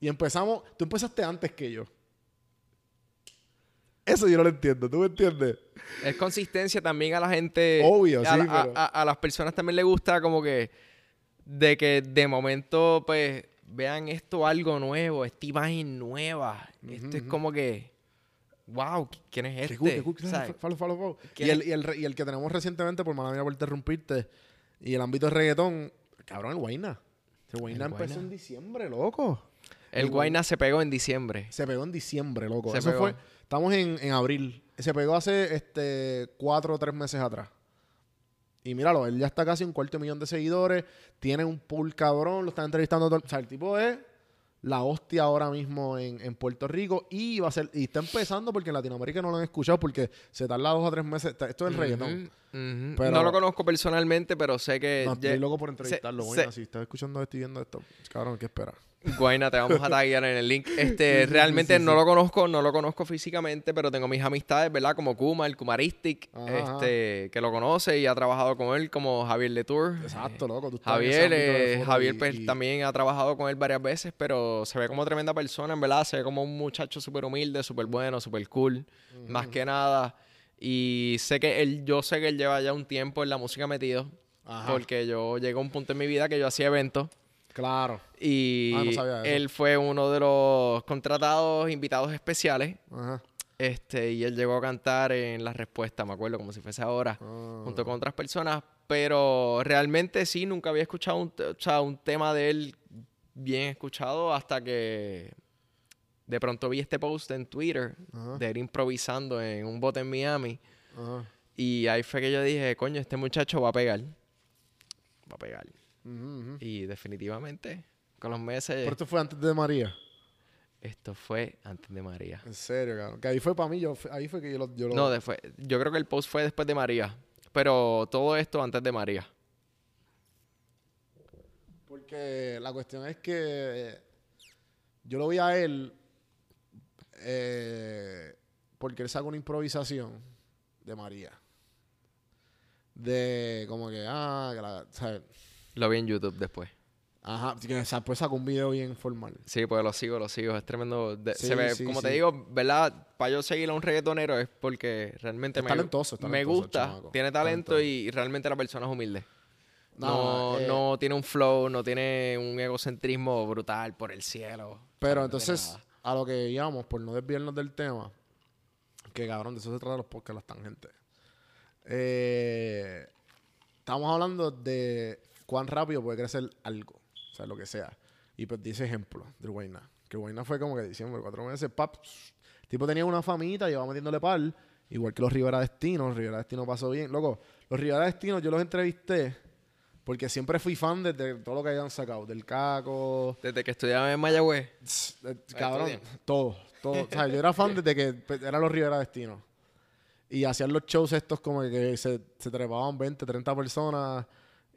S1: Y empezamos, tú empezaste antes que yo. Eso yo no lo entiendo, ¿tú me entiendes?
S2: Es consistencia también a la gente.
S1: Obvio,
S2: a,
S1: sí,
S2: a-
S1: pero-
S2: a- a las personas también les gusta como que de que de momento pues vean esto algo nuevo, esta imagen nueva. Esto es como que wow, ¿quién es este?
S1: Qué cool, qué cool, claro,
S2: ¿Sabes?
S1: follow, follow, follow. Y
S2: ¿Quién
S1: el, y, el, y el que tenemos recientemente, por mala mía por interrumpirte, y el ámbito de reggaetón, cabrón, el Guayna. El Guayna
S2: El
S1: empezó
S2: Guayna.
S1: en diciembre, loco.
S2: El Guayna se pegó en diciembre.
S1: Se pegó en diciembre, loco.
S2: Se
S1: Eso
S2: pegó.
S1: fue. Estamos en, en abril. Se pegó hace este cuatro o tres meses atrás. Y míralo, él ya está casi un cuarto de millón de seguidores. Tiene un pool cabrón. Lo están entrevistando. todo- O sea, el tipo es la hostia ahora mismo en, en Puerto Rico. Y va a ser. Y está empezando porque en Latinoamérica no lo han escuchado. Porque se tarda dos o tres meses. Esto es el reggaetón. Pero-
S2: no lo conozco personalmente, pero sé que
S1: No, estoy loco por entrevistarlo.
S2: se-
S1: Bueno,
S2: se-
S1: si estás escuchando esto y viendo esto, cabrón, ¿qué esperas?
S2: Guayna, te vamos a taggear en el link. (laughs) Este, realmente
S1: sí, sí,
S2: no
S1: sí.
S2: lo conozco, no lo conozco físicamente, pero tengo mis amistades, ¿verdad? Como Kuma, el Kumaristic,
S1: Ajá,
S2: este, que lo conoce y ha trabajado con él, como Javier Letour.
S1: Exacto, loco. Tú
S2: Javier, eh, Javier
S1: y-
S2: pues,
S1: y-
S2: también ha trabajado con él varias veces, pero se ve como tremenda persona, en verdad. Se ve como un muchacho súper humilde, súper bueno, súper cool. Más que nada. Y sé que él, yo sé que él lleva ya un tiempo en la música metido.
S1: Ajá.
S2: Porque yo llegué a un punto en mi vida que yo hacía eventos.
S1: Claro.
S2: Y
S1: Ah, no sabía eso.
S2: él fue uno de los contratados invitados especiales.
S1: Ajá.
S2: Este, y él llegó a cantar en la respuesta, me acuerdo, como si fuese ahora,
S1: Ah.
S2: junto con otras personas. Pero realmente sí, nunca había escuchado un, o sea, un tema de él bien escuchado hasta que de pronto vi este post en Twitter
S1: Ajá.
S2: de él improvisando en un bote en Miami.
S1: Ajá.
S2: Y ahí fue que yo dije, coño, este muchacho va a pegar. Va a pegar. Y definitivamente, con los meses,
S1: Pero esto fue antes de María.
S2: esto fue antes de María.
S1: En serio, cabrón. Que ahí fue para mí, yo, ahí fue que yo lo... Yo lo-
S2: No, después, yo creo que el post fue después de María. Pero todo esto antes de María.
S1: Porque la cuestión es que eh, yo lo vi a él eh, porque él sacó una improvisación de María. De como que, ah, que la, ¿sabes?
S2: Lo vi en YouTube después.
S1: Ajá, después sacó un video bien formal.
S2: Sí, pues lo sigo, lo sigo. Es tremendo. De-
S1: Sí,
S2: se ve,
S1: sí,
S2: como
S1: sí.
S2: te digo, ¿verdad? Para yo seguir a un reggaetonero es porque realmente
S1: Es
S2: me,
S1: talentoso, es
S2: me
S1: talentoso el
S2: gusta, tiene talento
S1: Talentoso.
S2: y, realmente la persona es humilde. No,
S1: No, eh,
S2: no tiene un flow, no tiene un egocentrismo brutal por el cielo.
S1: Pero
S2: No
S1: entonces, a lo que íbamos, por no desviarnos del tema, que cabrón, de eso se trata los podcasts, las tangentes. Eh, estamos hablando de cuán rápido puede crecer algo, o sea, lo que sea. Y pues dice ejemplo del Guayna. Que Guayna fue como que diciembre, cuatro meses, pap. Tipo tenía una famita, llevaba metiéndole par, igual que los Rivera Destinos. Rivera Destino pasó bien. Loco, los Rivera Destinos yo los entrevisté porque siempre fui fan desde todo lo que hayan sacado, del Caco.
S2: Desde que estudiaba en Mayagüez.
S1: Eh, Cabrón, todo, todo. O sea, yo era fan desde que pues, eran los Rivera Destino. Y hacían los shows estos como que se, se trepaban 20, 30 personas.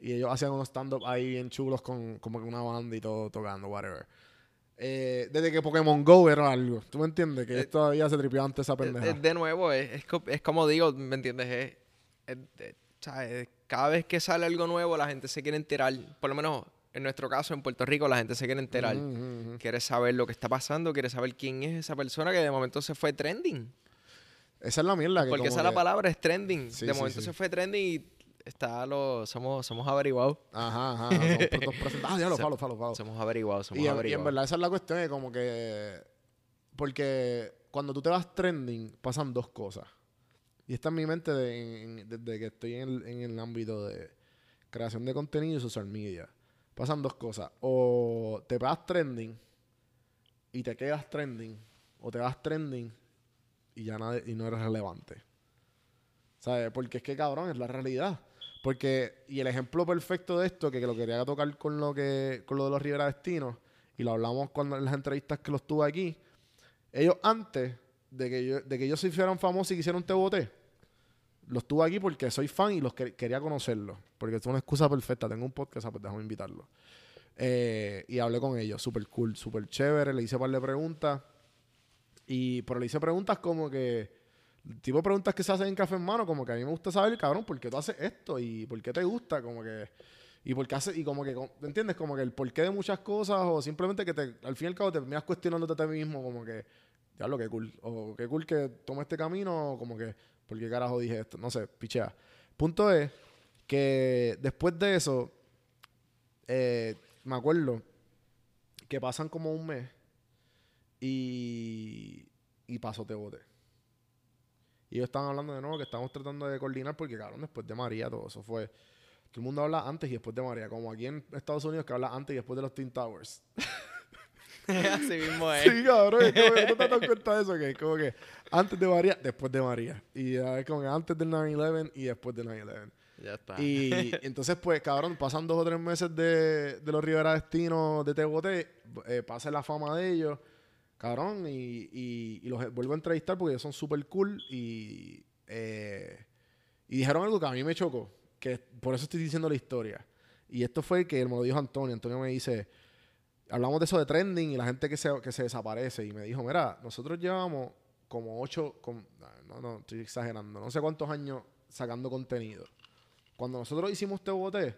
S1: Y ellos hacían unos stand-up ahí bien chulos con como que una banda y todo tocando, whatever. Eh, desde que Pokémon Go era algo. ¿Tú me entiendes? Que
S2: Eh,
S1: ellos todavía se tripeaban ante esa
S2: Eh,
S1: pendeja.
S2: eh, de nuevo, es, es co- es como digo, ¿me entiendes? Es- ¿sabes? Cada vez que sale algo nuevo, la gente se quiere enterar. Por lo menos en nuestro caso, en Puerto Rico, la gente se quiere enterar.
S1: Ujú, ujú, ujú.
S2: Quiere saber lo que está pasando, quiere saber quién es esa persona que de momento se fue trending.
S1: Esa es la mierda. Que
S2: Porque esa es la palabra, es trending.
S1: Sí,
S2: de
S1: sí,
S2: momento
S1: sí.
S2: se fue trending y está lo, somos, somos averiguados.
S1: Ajá, ajá. (laughs) Somos dos presentados. Ah, ya lo falo, falo, falo.
S2: Somos averiguados, somos
S1: Y en, y en
S2: averiguados.
S1: verdad esa es la cuestión, es como que... Porque cuando tú te vas trending, pasan dos cosas. Y está en mi mente de- en- desde que estoy en el, en el ámbito de creación de contenido y social media. Pasan dos cosas. O te vas trending y te quedas trending. O te vas trending y ya nada, y no eres relevante. ¿Sabes? Porque es que cabrón, es la realidad. Porque, y el ejemplo perfecto de esto, que, que lo quería tocar con lo que, con lo de los Rivera Destinos, y lo hablamos cuando en las entrevistas que los tuve aquí, ellos antes de que yo, de que ellos se hicieran famosos y que hicieran un TBT, los tuve aquí porque soy fan y los que- quería conocerlos. Porque es una excusa perfecta. Tengo un podcast, pues déjame invitarlos. Eh, y hablé con ellos, súper cool, súper chévere. Le hice un par de preguntas. Y, pero le hice preguntas como que tipo preguntas que se hacen en café en mano, como que a mí me gusta saber, cabrón, ¿por qué tú haces esto? ¿Y por qué te gusta? Como que... Y por qué hace, y como que, ¿me entiendes? Como que el porqué de muchas cosas, o simplemente que te, al fin y al cabo te miras cuestionándote a ti mismo, como que, ya lo que cool, o qué cool que tome este camino, o como que, ¿por qué carajo dije esto? No sé, pichea. Punto es que después de eso, eh, me acuerdo que pasan como un mes y, y pasó te bote. Y ellos estaban hablando de nuevo que estamos tratando de coordinar porque, cabrón, después de María todo eso fue... Todo el mundo habla antes y después de María. Como aquí en Estados Unidos que habla antes y después de los Twin Towers. (laughs)
S2: Así mismo es.
S1: Sí, cabrón. Es como te das cuenta de eso. Que es como que antes de María, después de María. Y ya es como que antes del 9-11 y después del 9-11.
S2: Ya está.
S1: Y (laughs) entonces, pues, cabrón, pasan dos o tres meses de, de los Rivera Destinos de Tebote, eh, pasa la fama de ellos, cabrón, y, y, los vuelvo a entrevistar porque ellos son súper cool y, eh, y dijeron algo que a mí me chocó, que por eso estoy diciendo la historia. Y esto fue que me lo dijo Antonio. Antonio me dice, hablamos de eso de trending y la gente que se, que se desaparece. Y me dijo, mira, nosotros llevamos como ocho, com- no, no, estoy exagerando, no sé cuántos años sacando contenido. Cuando nosotros hicimos TBT,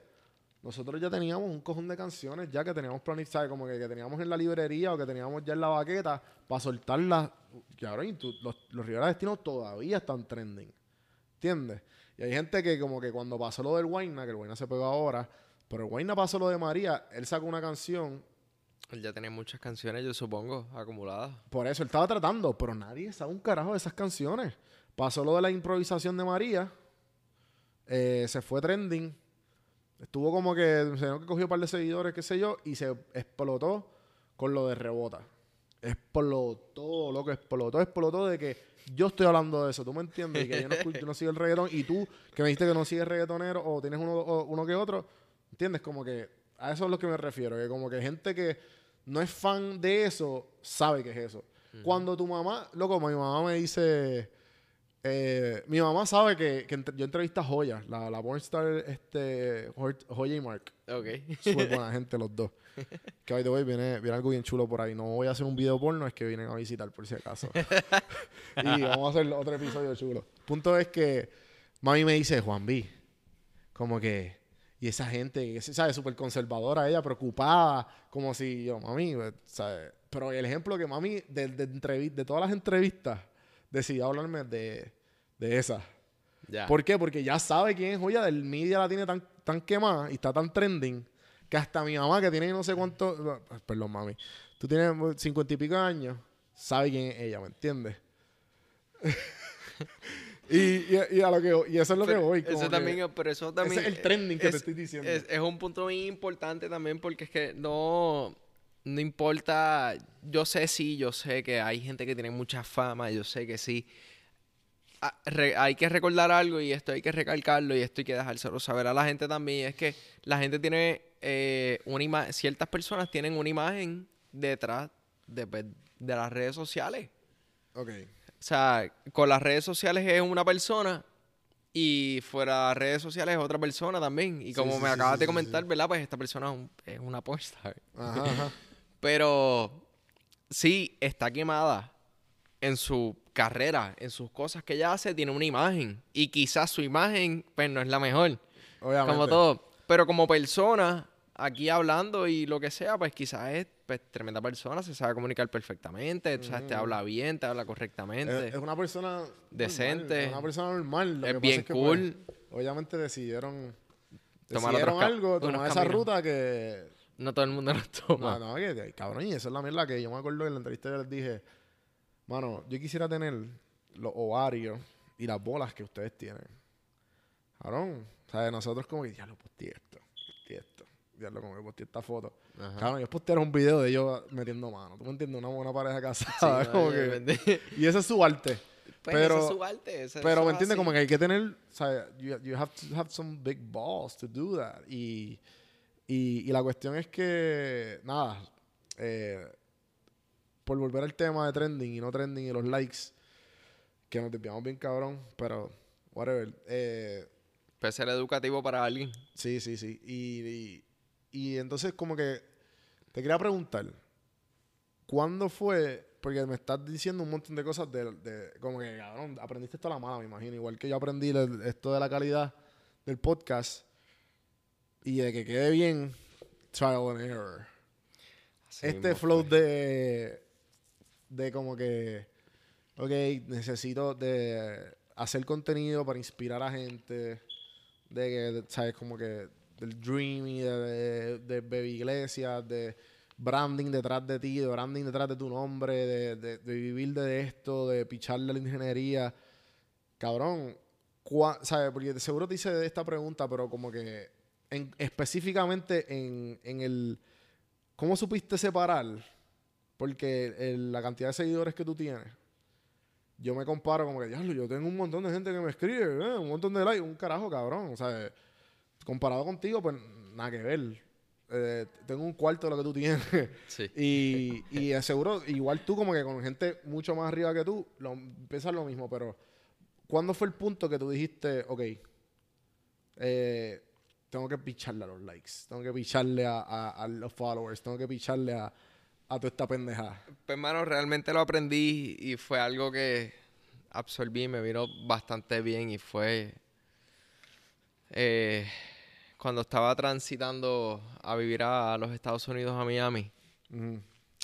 S1: nosotros ya teníamos un cojón de canciones ya que teníamos planificadas, como que, que teníamos en la librería o que teníamos ya en la baqueta para soltarlas. Y ahora los, los Rivera Destino todavía están trending. ¿Entiendes? Y hay gente que como que cuando pasó lo del Guayna, que el Guayna se pegó ahora, pero el Guayna pasó lo de María, él sacó una canción,
S2: Él ya tenía muchas canciones, yo supongo, acumuladas.
S1: por eso él estaba tratando, pero nadie sabe un carajo de esas canciones. Pasó lo de la improvisación de María, eh, se fue trending, estuvo como que, se que cogió un par de seguidores, qué sé yo, y se explotó con lo de rebota. Explotó, loco, explotó, explotó de que yo estoy hablando de eso, ¿tú me entiendes? Y que yo no, yo no sigo el reggaetón y tú que me dijiste que no sigues reggaetonero o tienes uno, o- uno que otro, ¿entiendes? Como que a eso es lo que me refiero, que como que gente que no es fan de eso sabe que es eso. Cuando tu mamá, loco, mi mamá me dice, eh, mi mamá sabe que, que entre- yo entrevisté a Joya, la, la pornstar este, Joya y Mark.
S2: Ok.
S1: Súper buena (laughs) gente los dos. Que hoy de hoy viene, viene algo bien chulo por ahí. No voy a hacer un video porno, es que vienen a visitar por si acaso. (laughs) (laughs) y vamos a hacer otro episodio chulo. Punto es que mami me dice, Juan B, como que, Y esa gente, ¿sabes? Súper conservadora ella, preocupada, como si yo, mami, pues, ¿sabes? Pero el ejemplo que mami, de, de, de todas las entrevistas, decidió hablarme de, de esa.
S2: Ya.
S1: ¿Por qué? Porque ya sabe quién es joya del media la tiene tan, tan quemada y está tan trending que hasta mi mamá que tiene no sé cuánto, perdón mami, tú tienes cincuenta y pico años, sabe quién es ella, ¿me entiendes? (laughs) y, y, y, a lo que, y eso es lo que voy.
S2: Eso también, pero eso también.
S1: Ese es el trending que te estoy diciendo.
S2: Es, es, un punto muy importante también porque es que no, no importa. Yo sé, sí, yo sé que hay gente que tiene mucha fama, yo sé que sí. Ah, re, hay que recordar algo y esto hay que recalcarlo y esto hay que dejárselo saber a la gente también. Es que la gente tiene eh, una imagen, ciertas personas tienen una imagen detrás de, de las redes sociales.
S1: Ok.
S2: O sea, con las redes sociales es una persona y fuera de las redes sociales es otra persona también. Y como
S1: Sí,
S2: me
S1: sí,
S2: acabas
S1: sí,
S2: de comentar. ¿verdad? Pues esta persona es, un- es una pornstar.
S1: Ajá, ajá.
S2: Pero sí, está quemada en su carrera, en sus cosas que ella hace, tiene una imagen. Y quizás su imagen, pues no es la mejor.
S1: Obviamente.
S2: Como todo. Pero como persona, aquí hablando y lo que sea, pues quizás es pues, tremenda persona, se sabe comunicar perfectamente, o sea, te habla bien, te habla correctamente.
S1: Es, es una persona normal,
S2: Decente.
S1: es una persona normal. Lo
S2: Es
S1: que pasa
S2: bien
S1: que,
S2: cool.
S1: pues, obviamente decidieron
S2: Tomar
S1: decidieron algo, tomar esa ruta que
S2: No todo el mundo lo toma.
S1: no, no, que, que, cabrón, y esa es la mierda que yo me acuerdo en la entrevista que les dije, mano, yo quisiera tener los ovarios y las bolas que ustedes tienen. Cabrón, o sea, nosotros como que ya lo posteé esto, posteé esto, ya lo como que posteé esta foto.
S2: Ajá.
S1: Cabrón, ellos postearon un video de ellos metiendo mano. ¿Tú me entiendes? Una buena pareja
S2: Sí,
S1: casada. (laughs) como
S2: oye,
S1: que- y ese es su arte.
S2: Pues
S1: pero,
S2: es su arte,
S1: pero
S2: eso
S1: me
S2: es
S1: entiendes como que hay que tener, o sea, you, you have to have some big balls to do that. Y, y, y la cuestión es que, nada, eh, por volver al tema de trending y no trending y los likes, que nos desviamos bien cabrón, pero whatever. Eh,
S2: Puede ser educativo para alguien.
S1: sí, sí, sí. Y, y, y entonces como que te quería preguntar, ¿cuándo fue? Porque me estás diciendo un montón de cosas de, de- como que, cabrón, aprendiste esto a la mala, me imagino. Igual que yo aprendí esto de la calidad del podcast y de que quede bien, trial and error.
S2: Así
S1: este flow
S2: fue.
S1: de, de como que, ok, necesito de hacer contenido para inspirar a gente, de que, ¿sabes? Como que del dreamy, de, de, de Baby Iglesias, de branding detrás de ti, de branding detrás de tu nombre, de, de, de vivir de esto, de picharle a la ingeniería. Cabrón, ¿sabes? Porque seguro te hice esta pregunta, pero como que en- específicamente en, en el... ¿Cómo supiste separar? Porque el- la cantidad de seguidores que tú tienes, yo me comparo como que, diablo, yo tengo un montón de gente que me escribe, eh, un montón de likes, un carajo, cabrón. O sea, comparado contigo, pues nada que ver. Eh, tengo un cuarto de lo que tú tienes.
S2: Sí. (laughs)
S1: y, y seguro, igual tú como que con gente mucho más arriba que tú, lo, piensas lo mismo, pero ¿cuándo fue el punto que tú dijiste, ok, eh, tengo que picharle a los likes, tengo que picharle a, a- a los followers, tengo que picharle a, a toda esta pendejada?
S2: Pues, hermano, realmente lo aprendí y fue algo que absorbí, me vino bastante bien y fue eh, cuando estaba transitando a vivir a los Estados Unidos, a Miami.
S1: Ujú.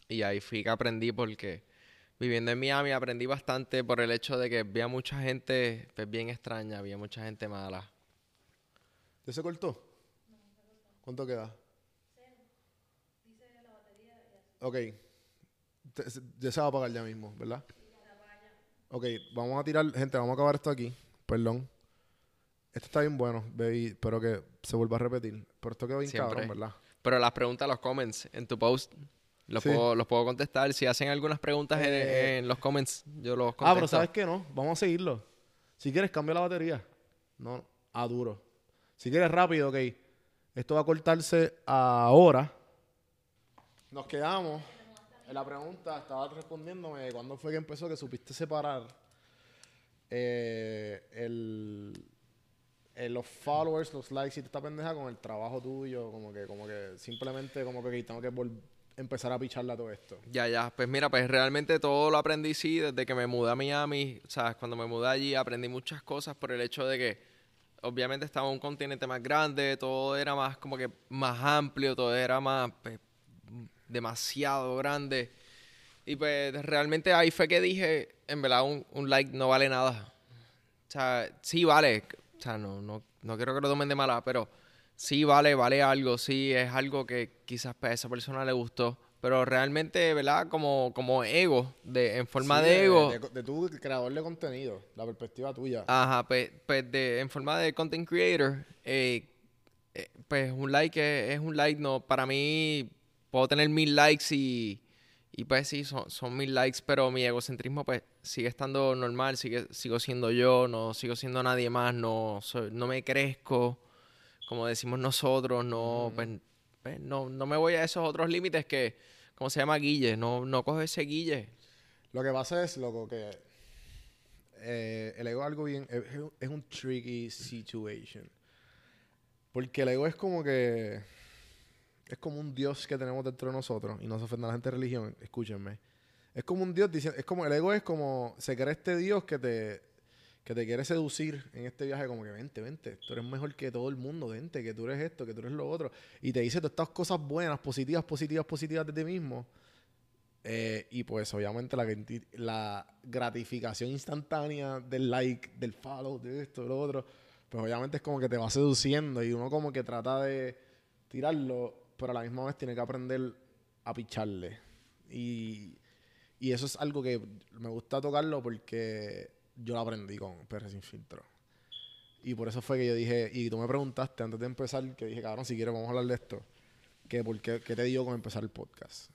S2: Y ahí fui que aprendí porque viviendo en Miami aprendí bastante por el hecho de que había mucha gente pues, bien extraña, había mucha gente mala.
S1: ¿Ya se cortó? ¿Cuánto queda? Ok. Te- se- Ya se va a apagar ya mismo, ¿verdad? Ok, vamos a tirar, gente, vamos a acabar esto aquí. Perdón. Esto está bien bueno, baby. Espero que se vuelva a repetir. Pero esto quedó bien
S2: Siempre.
S1: cabrón, ¿verdad?
S2: Pero las preguntas, los comments en tu post, los,
S1: Sí.
S2: puedo, los puedo contestar. Si hacen algunas preguntas en-
S1: Eh,
S2: en, los comments, yo los contesto.
S1: Ah, pero ¿sabes qué no? Vamos a seguirlo. Si quieres, cambia la batería. No, a duro. Si quieres rápido, ok. Esto va a cortarse ahora. Nos quedamos. En la pregunta estaba respondiéndome de cuándo fue que empezó que supiste separar eh, el, el- los followers, los likes y esta pendeja con el trabajo tuyo. Como que, como que simplemente como que tengo que empezar a picharle a todo esto.
S2: Ya, ya. Pues mira, pues realmente todo lo aprendí, sí, desde que me mudé a Miami. ¿Sabes? Cuando me mudé allí aprendí muchas cosas por el hecho de que obviamente estaba un continente más grande, todo era más como que más amplio, todo era más pues, demasiado grande. Y pues realmente ahí fue que dije, en verdad un, un like no vale nada. O sea, sí vale, o sea, no, no, no quiero que lo tomen de mala, pero sí vale, vale algo, sí es algo que quizás pues, a esa persona le gustó. Pero realmente, ¿verdad? Como, como ego, de, en forma de, ego.
S1: De, tu creador de contenido, la perspectiva tuya.
S2: Ajá, pues, pues de, en forma de content creator, eh, eh, pues un like es, un like, no, para mí puedo tener mil likes y, y pues sí, son, son mil likes, pero mi egocentrismo pues sigue estando normal, sigue, sigo siendo yo, no sigo siendo nadie más, no, no me crezco, como decimos nosotros, no, pues pues, no, no me voy a esos otros límites que, ¿cómo se llama? Guille. No, no cojo ese guille.
S1: Lo que pasa es, loco, que eh, el ego es algo bien... Es, un tricky situation. Porque el ego es como que... Es como un Dios que tenemos dentro de nosotros. Y no se ofenda a la gente de religión. Escúchenme. Es como un Dios diciendo... Es como... El ego es como... Se cree este Dios que te que te quiere seducir en este viaje, como que vente, vente, tú eres mejor que todo el mundo, vente, que tú eres esto, que tú eres lo otro, y te dice todas estas cosas buenas, positivas, positivas, positivas de ti mismo. Eh, y pues obviamente la, gratificación instantánea del like, del follow, de esto, de lo otro, pues obviamente es como que te va seduciendo y uno como que trata de tirarlo, pero a la misma vez tiene que aprender a picharle. Y, y eso es algo que me gusta tocarlo porque yo lo aprendí con PR Sin Filtro. Y por eso fue que yo dije, y tú me preguntaste antes de empezar, que dije, cabrón, si quieres vamos a hablar de esto, que por qué, te digo con empezar el podcast.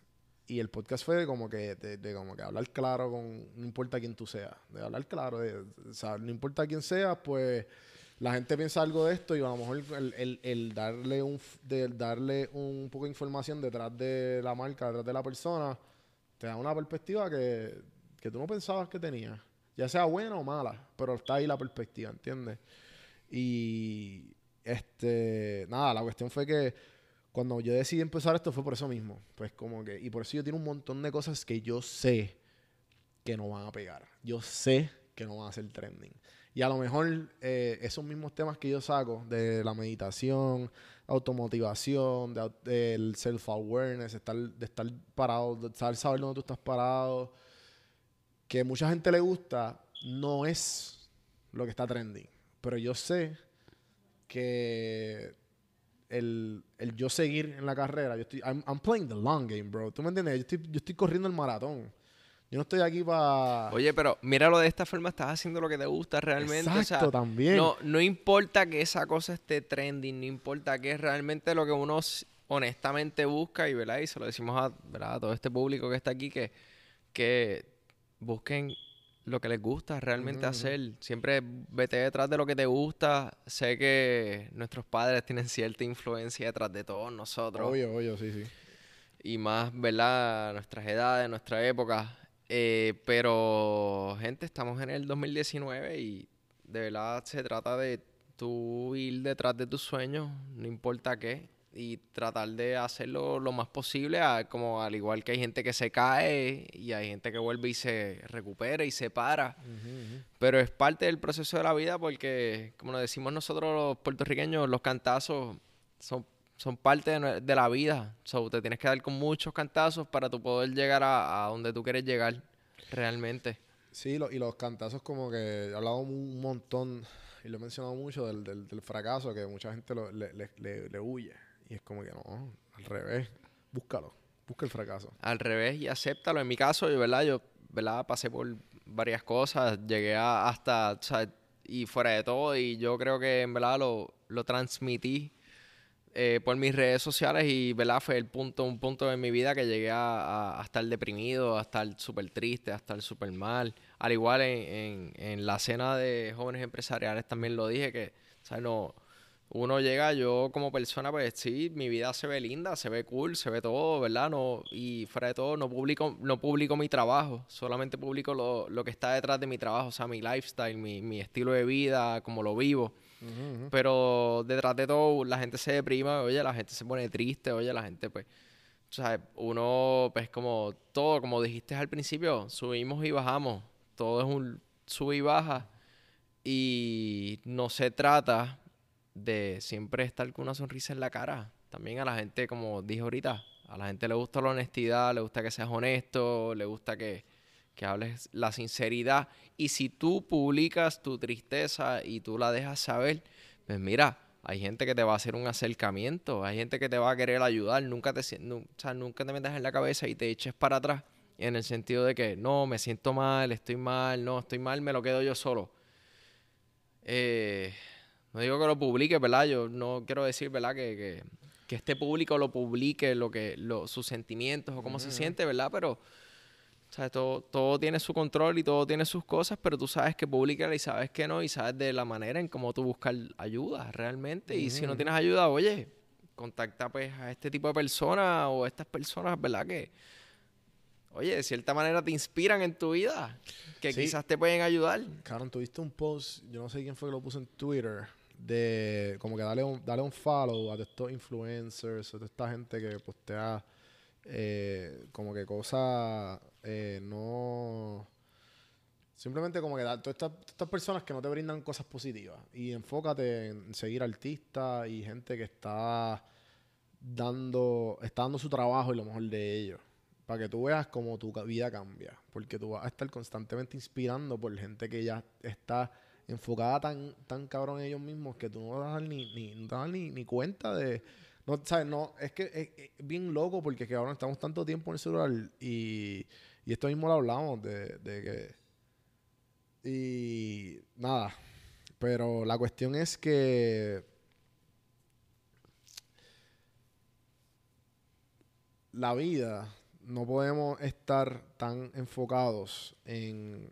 S1: Y el podcast fue como que, de, como que hablar claro con, no importa quién tú seas, de hablar claro, de, no importa quién seas, pues la gente piensa algo de esto y a lo mejor el, darle un de darle un poco de información detrás de la marca, detrás de la persona, te da una perspectiva que, que tú no pensabas que tenías ya sea buena o mala, pero está ahí la perspectiva, ¿entiendes? Y este, nada, la cuestión fue que cuando yo decidí empezar esto fue por eso mismo, pues como que, y por eso yo tengo un montón de cosas que yo sé que no van a pegar, yo sé que no van a ser trending. Y a lo mejor eh, esos mismos temas que yo saco de la meditación, automotivación, del self-awareness, estar, de estar parado, de saber dónde tú estás parado, que mucha gente le gusta no es lo que está trending. Pero yo sé que el, yo seguir en la carrera, yo estoy, I'm, playing the long game, bro. ¿Tú me entiendes? Yo estoy, yo estoy corriendo el maratón. Yo no estoy aquí para...
S2: Oye, pero míralo de esta forma, estás haciendo lo que te gusta realmente.
S1: Exacto, también.
S2: No, no importa que esa cosa esté trending, no importa que es realmente lo que uno honestamente busca y, ¿verdad? Y se lo decimos a, ¿verdad? a todo este público que está aquí que, que busquen lo que les gusta realmente hacer. Siempre vete detrás de lo que te gusta. Sé que nuestros padres tienen cierta influencia detrás de todos nosotros.
S1: Obvio, obvio, sí, sí.
S2: Y más, ¿verdad? Nuestras edades, nuestra época. Eh, pero, gente, estamos en el 2019 y de verdad se trata de tú ir detrás de tus sueños, no importa qué y tratar de hacerlo lo más posible, como al igual que hay gente que se cae y hay gente que vuelve y se recupera y se para. Pero es parte del proceso de la vida porque, como nos decimos nosotros los puertorriqueños, los cantazos son, son parte de, la vida. So, te tienes que dar con muchos cantazos para tu poder llegar a, donde tú quieres llegar realmente.
S1: Sí, y los cantazos como que he hablado un montón y lo he mencionado mucho del, del, fracaso que mucha gente le, le, le huye y es como que no, al revés, búscalo, busca el fracaso.
S2: Al revés y acéptalo. En mi caso, yo, ¿verdad? Yo, ¿verdad? Pasé por varias cosas, llegué a hasta, y fuera de todo, y yo creo que en verdad lo, lo transmití eh, por mis redes sociales y, ¿verdad? Fue el punto, un punto en mi vida que llegué a, a, estar deprimido, a estar súper triste, a estar súper mal. Al igual en, en, la cena de jóvenes empresariales también lo dije que, ¿sabes? No uno llega, yo como persona, pues sí, mi vida se ve linda, se ve cool, se ve todo, ¿verdad? No, y fuera de todo, no publico, no publico mi trabajo, solamente publico lo, lo que está detrás de mi trabajo, o sea, mi lifestyle, mi, mi estilo de vida, como lo vivo. Pero detrás de todo, la gente se deprima, oye, la gente se pone triste, oye, la gente, pues, o sea, uno, pues, como todo, como dijiste al principio, subimos y bajamos, todo es un sub y baja Y no se trata de siempre estar con una sonrisa en la cara. También a la gente, como dije ahorita, a la gente le gusta la honestidad, le gusta que seas honesto, le gusta que, que hables la sinceridad. Y si tú publicas tu tristeza y tú la dejas saber, pues mira, hay gente que te va a hacer un acercamiento, hay gente que te va a querer ayudar, nunca te, nunca te metas en la cabeza y te eches para atrás en el sentido de que no, me siento mal, estoy mal, no, estoy mal, me lo quedo yo solo. Eh, no digo que lo publique, ¿verdad? Yo no quiero decir, ¿verdad? Que, que, este público lo publique, lo que, lo, sus sentimientos o cómo se siente, ¿verdad? Pero todo, todo tiene su control y todo tiene sus cosas, pero tú sabes que publicar y sabes que no, y sabes de la manera en cómo tú buscar ayuda realmente. Y si no tienes ayuda, oye, contacta pues a este tipo de personas o a estas personas, ¿verdad? Que, oye, de cierta manera te inspiran en tu vida, que quizás te pueden ayudar.
S1: Cabrón, tuviste un post, yo no sé quién fue que lo puso en Twitter, de como que dale un, dale un follow a estos influencers, a esta gente que postea eh, como que cosas eh, no... Simplemente como que da, todas estas, personas que no te brindan cosas positivas y enfócate en seguir artistas y gente que está dando, está dando su trabajo y lo mejor de ellos. Para que tú veas cómo tu vida cambia. Porque tú vas a estar constantemente inspirando por gente que ya está enfocada tan, tan cabrón en ellos mismos que tú no ni, ni, no te das ni, ni cuenta de, no, ¿sabes? No, es que es, bien loco porque que ahora estamos tanto tiempo en el celular y, y esto mismo lo hablamos de, de que... Y nada, pero la cuestión es que... La vida, no podemos estar tan enfocados en,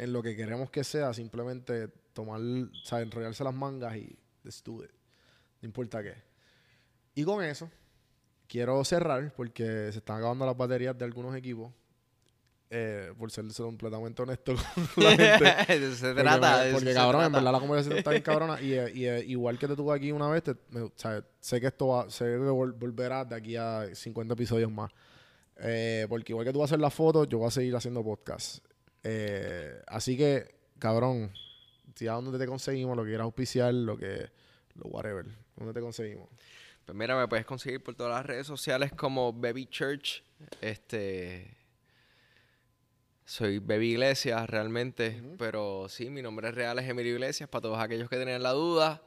S1: en lo que queremos que sea, simplemente tomar, ¿sabes? enrollarse las mangas y estudiar no importa qué. Y con eso, quiero cerrar porque se están acabando las baterías de algunos equipos. Eh, por ser completamente honesto con (laughs) la gente.
S2: se trata.
S1: Porque, cabrón, en verdad la conversación está bien cabrona. Y, y, igual que te tuve aquí una vez, sé que esto va, sé que volverá de aquí a 50 episodios más. Eh, porque igual que tú vas a hacer la foto, yo voy a seguir haciendo podcast. Eh, así que, cabrón, si a dónde te conseguimos, lo que quieras auspiciar, lo que, lo whatever. ¿Dónde te conseguimos?
S2: Pues mira, me puedes conseguir por todas las redes sociales como Baby Church. Este. Soy Baby Iglesias realmente, pero sí, mi nombre real es Emilio Iglesias para todos aquellos que tenían la duda.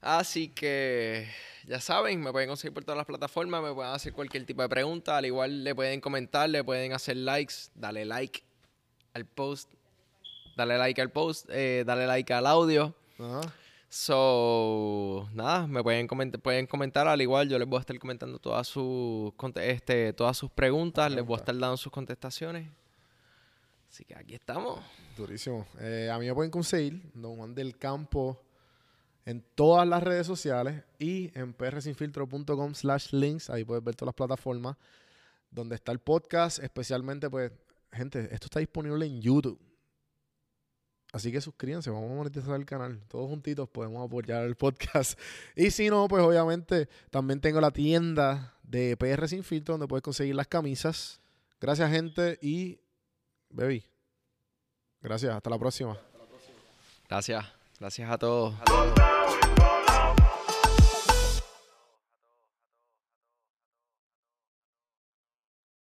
S2: Así que ya saben, me pueden conseguir por todas las plataformas, me pueden hacer cualquier tipo de pregunta, al igual le pueden comentar, le pueden hacer likes, dale like al post, dale like al post, eh, dale like al audio. Ajá. So, nada, me pueden comentar, pueden comentar al igual, yo les voy a estar comentando todas sus este, todas sus preguntas, les voy a estar dando sus contestaciones. Así que aquí estamos.
S1: Durísimo. Eh, a mí me pueden conseguir Don Juan del Campo en todas las redes sociales y en prsinfiltro.com slash links. Ahí puedes ver todas las plataformas donde está el podcast. Especialmente, pues, gente, esto está disponible en YouTube. Así que suscríbanse, vamos a monetizar el canal. Todos juntitos podemos apoyar el podcast. (laughs) Y si no, pues obviamente también tengo la tienda de PR Sin Filtro donde puedes conseguir las camisas. Gracias, gente. Y, baby, gracias. Hasta la próxima.
S2: Gracias. Gracias a todos.